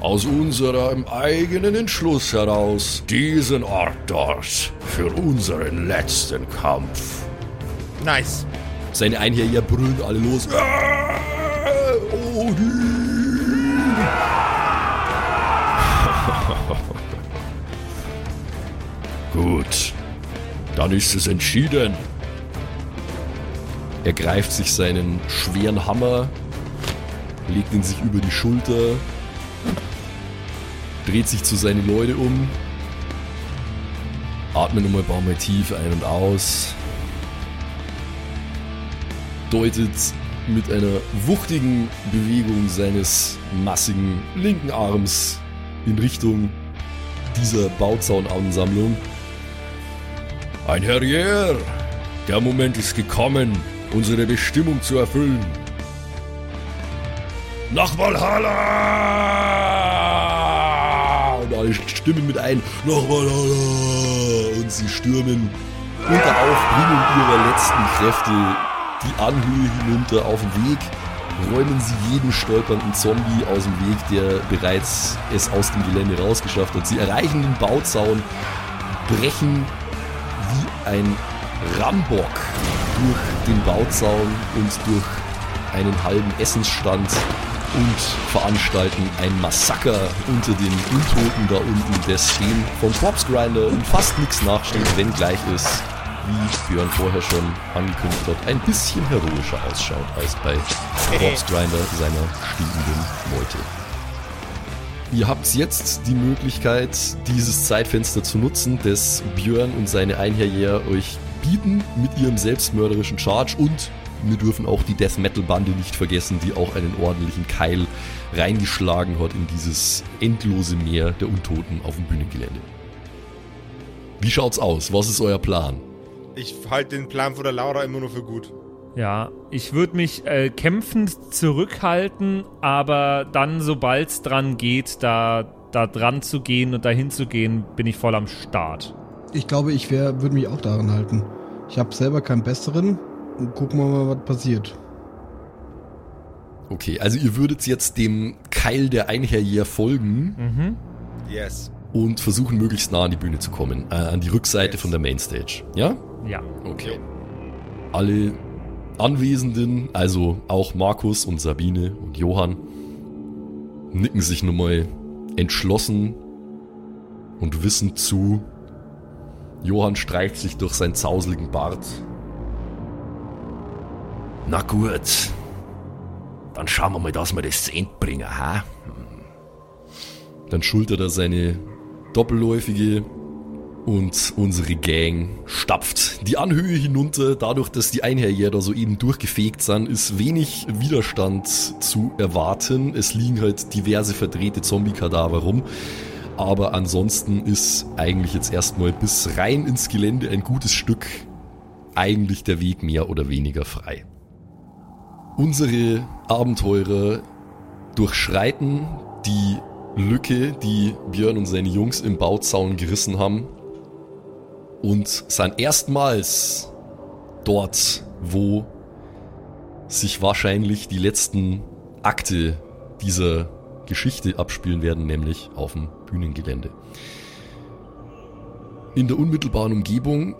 Aus unserem eigenen Entschluss heraus diesen Ort dort für unseren letzten Kampf. Nice. Seine Einherjer brüllen alle los. Ah, Odin! Gut, dann ist es entschieden. Er greift sich seinen schweren Hammer, legt ihn sich über die Schulter, dreht sich zu seinen Leute um, atmet nochmal ein paar Mal tief ein und aus, deutet mit einer wuchtigen Bewegung seines massigen linken Arms in Richtung dieser Bauzaunansammlung. Ein Herrier! Der Moment ist gekommen, unsere Bestimmung zu erfüllen. Nach Valhalla! Und alle stimmen mit ein. Nach Valhalla! Und sie stürmen unter Aufbringung ihrer letzten Kräfte die Anhöhe hinunter auf den Weg, räumen sie jeden stolpernden Zombie aus dem Weg, der bereits es aus dem Gelände rausgeschafft hat. Sie erreichen den Bauzaun, brechen wie ein Rambock durch den Bauzaun und durch einen halben Essensstand und veranstalten ein Massaker unter den Untoten da unten, das dem vom Corpse Grinder und fast nichts nachsteht, wenn gleich ist, wie Björn vorher schon angekündigt hat, ein bisschen heroischer ausschaut als bei Corpse Grinder seiner stinkenden Meute. Ihr habt jetzt die Möglichkeit, dieses Zeitfenster zu nutzen, das Björn und seine Einherjäger euch bieten mit ihrem selbstmörderischen Charge und wir dürfen auch die Death Metal Bande nicht vergessen, die auch einen ordentlichen Keil reingeschlagen hat in dieses endlose Meer der Untoten auf dem Bühnengelände. Wie schaut's aus? Was ist euer Plan? Ich halte den Plan von der Laura immer nur für gut. Ja, ich würde mich äh, kämpfend zurückhalten, aber dann, sobald es dran geht, da, da dran zu gehen und dahin zu gehen, bin ich voll am Start. Ich glaube, ich würde mich auch daran halten. Ich habe selber keinen besseren. Gucken wir mal, was passiert. Okay, also ihr würdet jetzt dem Keil der Einherjäger folgen Mhm. Yes. und versuchen, möglichst nah an die Bühne zu kommen, äh, an die Rückseite Yes. von der Mainstage. Ja? Ja. Okay. Alle Anwesenden, also auch Markus und Sabine und Johann, nicken sich nun mal entschlossen und wissend zu. Johann streicht sich durch seinen zauseligen Bart. Na gut. Dann schauen wir mal, dass wir das zu Ende bringen, ha? Dann schultert er seine doppelläufige und unsere Gang stapft die Anhöhe hinunter. Dadurch, dass die Einherjäger soeben durchgefegt sind, ist wenig Widerstand zu erwarten. Es liegen halt diverse verdrehte Zombie-Kadaver rum. Aber ansonsten ist eigentlich jetzt erstmal bis rein ins Gelände ein gutes Stück eigentlich der Weg mehr oder weniger frei. Unsere Abenteurer durchschreiten die Lücke, die Björn und seine Jungs im Bauzaun gerissen haben und sind erstmals dort, wo sich wahrscheinlich die letzten Akte dieser Geschichte abspielen werden, nämlich auf dem Bühnengelände. In der unmittelbaren Umgebung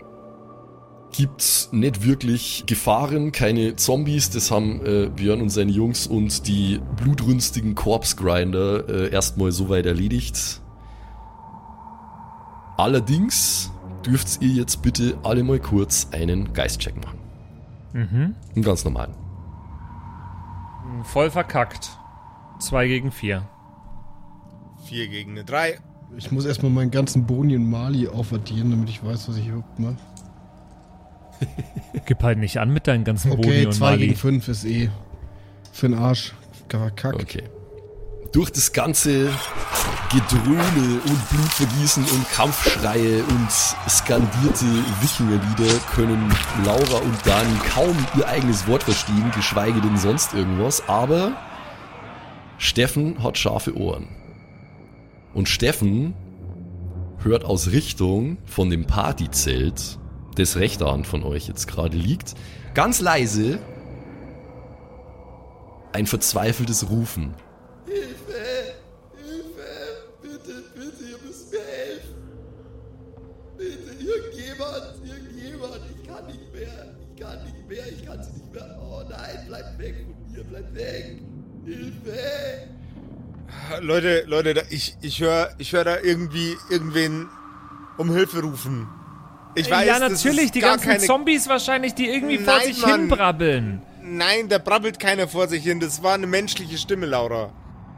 gibt's nicht wirklich Gefahren, keine Zombies. Das haben äh, Björn und seine Jungs und die blutrünstigen Corpse Grinder äh, erstmal soweit erledigt. Allerdings dürft ihr jetzt bitte alle mal kurz einen Geistcheck machen. Mhm. Einen ganz normalen. Voll verkackt. Zwei gegen vier. Vier gegen eine Drei. Ich muss erstmal meinen ganzen Boni und Mali aufaddieren, damit ich weiß, was ich überhaupt mache. Gib halt nicht an mit deinen ganzen Boni Okay, und 2 Mali. gegen 5 ist eh für den Arsch. Verkackt. Okay. Durch das ganze Gedröhne und Blutvergießen und Kampfschreie und skandierte Wikingerlieder können Laura und Dani kaum ihr eigenes Wort verstehen, geschweige denn sonst irgendwas, aber Steffen hat scharfe Ohren. Und Steffen hört aus Richtung von dem Partyzelt, das rechter Hand von euch jetzt gerade liegt, ganz leise ein verzweifeltes Rufen. Bitte, bitte, ihr müsst mir helfen. Bitte, irgendjemand, irgendjemand. Ich kann nicht mehr. Ich kann nicht mehr. Ich kann sie nicht mehr. Oh nein, bleibt weg von mir, bleibt weg. Hilfe. Leute, Leute, ich, ich höre ich hör da irgendwie irgendwen um Hilfe rufen. Ich weiß, ja, das natürlich, ist die ganzen keine, Zombies wahrscheinlich, die irgendwie vor Nein, sich Mann. hin brabbeln. Nein, da brabbelt keiner vor sich hin. Das war eine menschliche Stimme, Laura.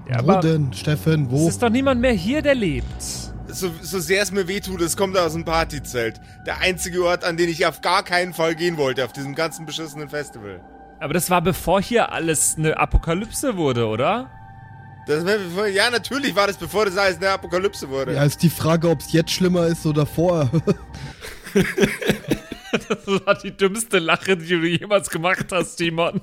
Ja, wo aber denn, Steffen? es Wo? ist doch niemand mehr hier, der lebt. So, so sehr es mir wehtut, es kommt aus dem Partyzelt. Der einzige Ort, an den ich auf gar keinen Fall gehen wollte, auf diesem ganzen beschissenen Festival. Aber das war bevor hier alles eine Apokalypse wurde, oder? Das, ja, natürlich war das, bevor das alles eine Apokalypse wurde. Ja, ist die Frage, ob es jetzt schlimmer ist oder vorher. Das war die dümmste Lache, die du jemals gemacht hast, Timon.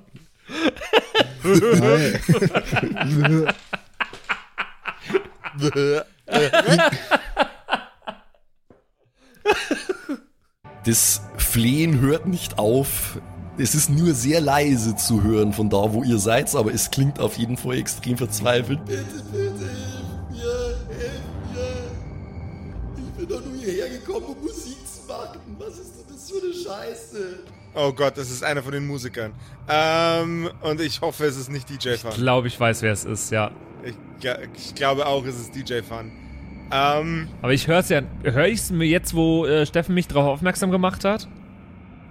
Das Flehen hört nicht auf. Es ist nur sehr leise zu hören von da, wo ihr seid, aber es klingt auf jeden Fall extrem verzweifelt. Bitte, bitte, hilf mir, hilf mir. Ich bin doch nur hierher gekommen, um Musik zu machen. Was ist denn das für eine Scheiße? Oh Gott, das ist einer von den Musikern. Ähm, und ich hoffe, es ist nicht DJ Fun. Ich glaube, ich weiß, wer es ist, ja. Ich, ich glaube auch, es ist DJ Fun. Ähm, Aber ich höre es ja. Höre ich es mir jetzt, wo äh, Steffen mich darauf aufmerksam gemacht hat?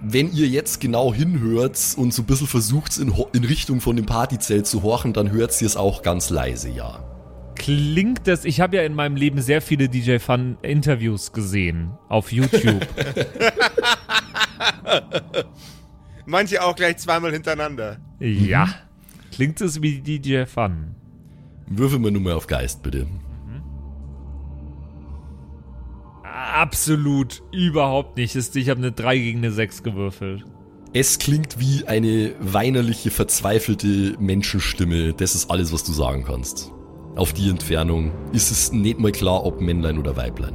Wenn ihr jetzt genau hinhört und so ein bisschen versucht, in, in Richtung von dem Partyzelt zu horchen, dann hört ihr es auch ganz leise, ja. Klingt das. Ich habe ja in meinem Leben sehr viele DJ Fun Interviews gesehen auf YouTube. manche auch gleich zweimal hintereinander. ja. Klingt es wie DJ Fun? Würfel mir nur mal auf Geist, bitte. Absolut überhaupt nicht. Ist- Ich habe eine 3 gegen eine 6 gewürfelt. Es klingt wie eine weinerliche, verzweifelte Menschenstimme. Das ist alles, was du sagen kannst. Auf die Entfernung ist es nicht mal klar, ob Männlein oder Weiblein.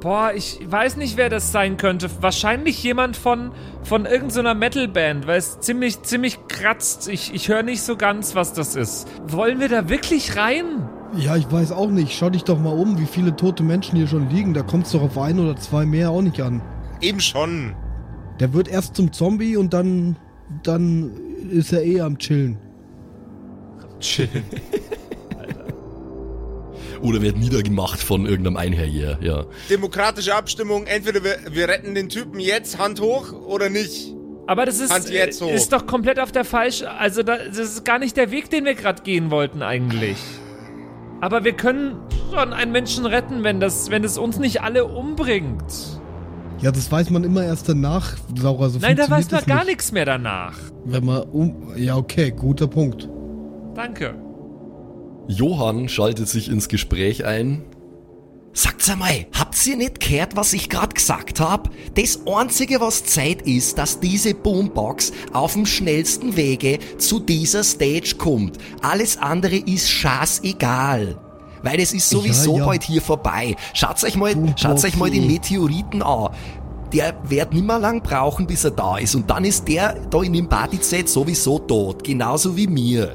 Boah, ich weiß nicht, wer das sein könnte. Wahrscheinlich jemand von, von irgendeiner Metalband, weil es ziemlich, ziemlich kratzt. Ich, ich höre nicht so ganz, was das ist. Wollen wir da wirklich rein? ja, ich weiß auch nicht. Schau dich doch mal um, wie viele tote Menschen hier schon liegen. Da kommt es doch auf ein oder zwei mehr auch nicht an. Eben schon. Der wird erst zum Zombie und dann, dann ist er eh am Chillen. Chill. Oder wird niedergemacht von irgendeinem Einherjer, ja. Demokratische Abstimmung, entweder wir, wir retten den Typen jetzt, Hand hoch, oder nicht. Aber das ist, Hand jetzt hoch. ist doch komplett auf der falsch. Also da, das ist gar nicht der Weg, den wir gerade gehen wollten eigentlich. Aber wir können schon einen Menschen retten, wenn das, wenn es uns nicht alle umbringt. Ja, das weiß man immer erst danach, Laura. So Nein, da weiß man gar nicht. nichts mehr danach. Wenn man um. Ja, okay, guter Punkt. Danke. Johann schaltet sich ins Gespräch ein. Sagt's einmal, habt ihr nicht gehört, was ich grad gesagt hab? Das einzige, was Zeit ist, dass diese Boombox auf dem schnellsten Wege zu dieser Stage kommt. Alles andere ist scheißegal. Weil es ist sowieso Ja, ja. bald hier vorbei. Schaut euch mal, Boombox, schaut euch mal den eh. Meteoriten an. Der wird nimmer lang brauchen, bis er da ist. Und dann ist der da in dem Partyzelt sowieso tot. Genauso wie mir.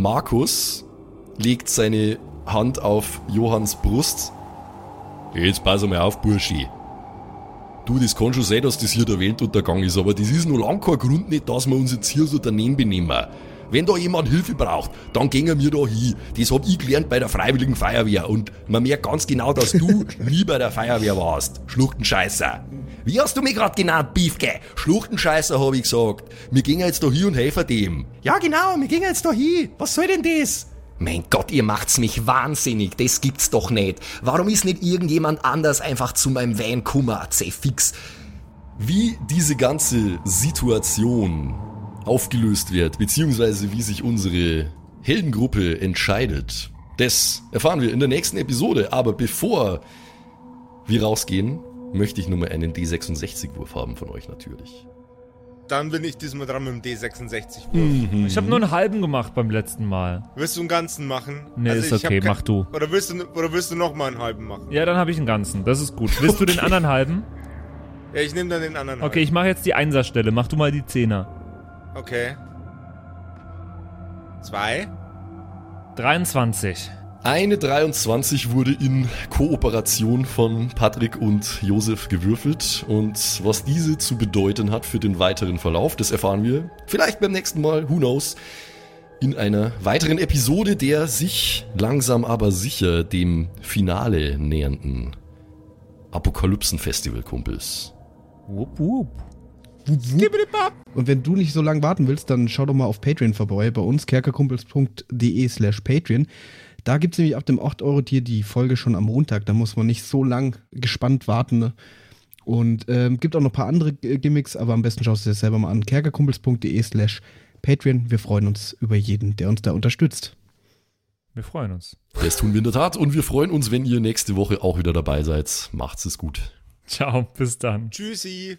Markus legt seine Hand auf Johanns Brust. Jetzt pass mal auf, Burschi. Du, das kann schon sein, dass das hier der Weltuntergang ist, aber das ist noch lang kein Grund nicht, dass wir uns jetzt hier so daneben benehmen. Wenn da jemand Hilfe braucht, dann gehen wir da hin. Das hab ich gelernt bei der Freiwilligen Feuerwehr und man merkt ganz genau, dass du nie bei der Feuerwehr warst. Schluchtenscheißer. Wie hast du mich grad genannt, Biefke? Schluchtenscheißer, hab ich gesagt. Wir gehen jetzt da hin und helfen dem. Ja, genau, wir gehen jetzt da hin. Was soll denn das? Mein Gott, ihr macht's mich wahnsinnig. Das gibt's doch nicht. Warum ist nicht irgendjemand anders einfach zu meinem Van kummer? fix. Wie diese ganze Situation aufgelöst wird, beziehungsweise wie sich unsere Heldengruppe entscheidet, das erfahren wir in der nächsten Episode. Aber bevor wir rausgehen, möchte ich nur mal einen D66-Wurf haben von euch natürlich. Dann bin ich diesmal dran mit dem D66. Ich habe nur einen halben gemacht beim letzten Mal. Willst du einen ganzen machen? Also Nee, ist ich hab okay, kein- mach du. Oder willst du, oder willst du noch mal einen halben machen? Ja, dann habe ich einen ganzen. Das ist gut. Willst du den anderen halben? Ja, ich nehme dann den anderen. Okay, ich mache jetzt die Einserstelle. Mach du mal die Zehner. Okay. Zwei. 23. Eine 23 wurde in Kooperation von Patrick und Josef gewürfelt und was diese zu bedeuten hat für den weiteren Verlauf, das erfahren wir vielleicht beim nächsten Mal, who knows, in einer weiteren Episode der sich langsam aber sicher dem Finale nähernden Apokalypsen-Festival-Kumpels. Wupp, wupp. Und wenn du nicht so lange warten willst, dann schau doch mal auf Patreon vorbei, bei uns kerkerkumpels.de slash Patreon. Da gibt es nämlich ab dem 8-Euro-Tier die Folge schon am Montag. Da muss man nicht so lang gespannt warten. Ne? Und ähm, gibt auch noch ein paar andere Gimmicks, aber am besten schaust du dir das selber mal an. kerkerkumpels.de slash Patreon. Wir freuen uns über jeden, der uns da unterstützt. Wir freuen uns. Das tun wir in der Tat und wir freuen uns, wenn ihr nächste Woche auch wieder dabei seid. Macht's es gut. Ciao, bis dann. Tschüssi.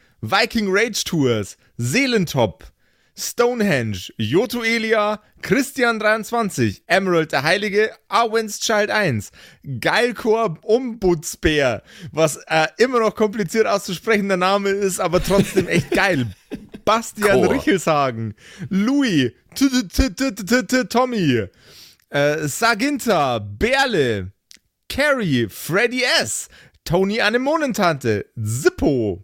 Viking Rage Tours, Seelentop, Stonehenge, Joto Elia, Christian23, Emerald der Heilige, Arwen's Child 1, Geilkor Ombudsbär, was äh, immer noch kompliziert auszusprechender Name ist, aber trotzdem echt geil. Bastian Chor. Richelshagen, Louis, Tommy, äh, Saginta, Berle, Carrie, Freddy S., Tony Anemonentante, Zippo,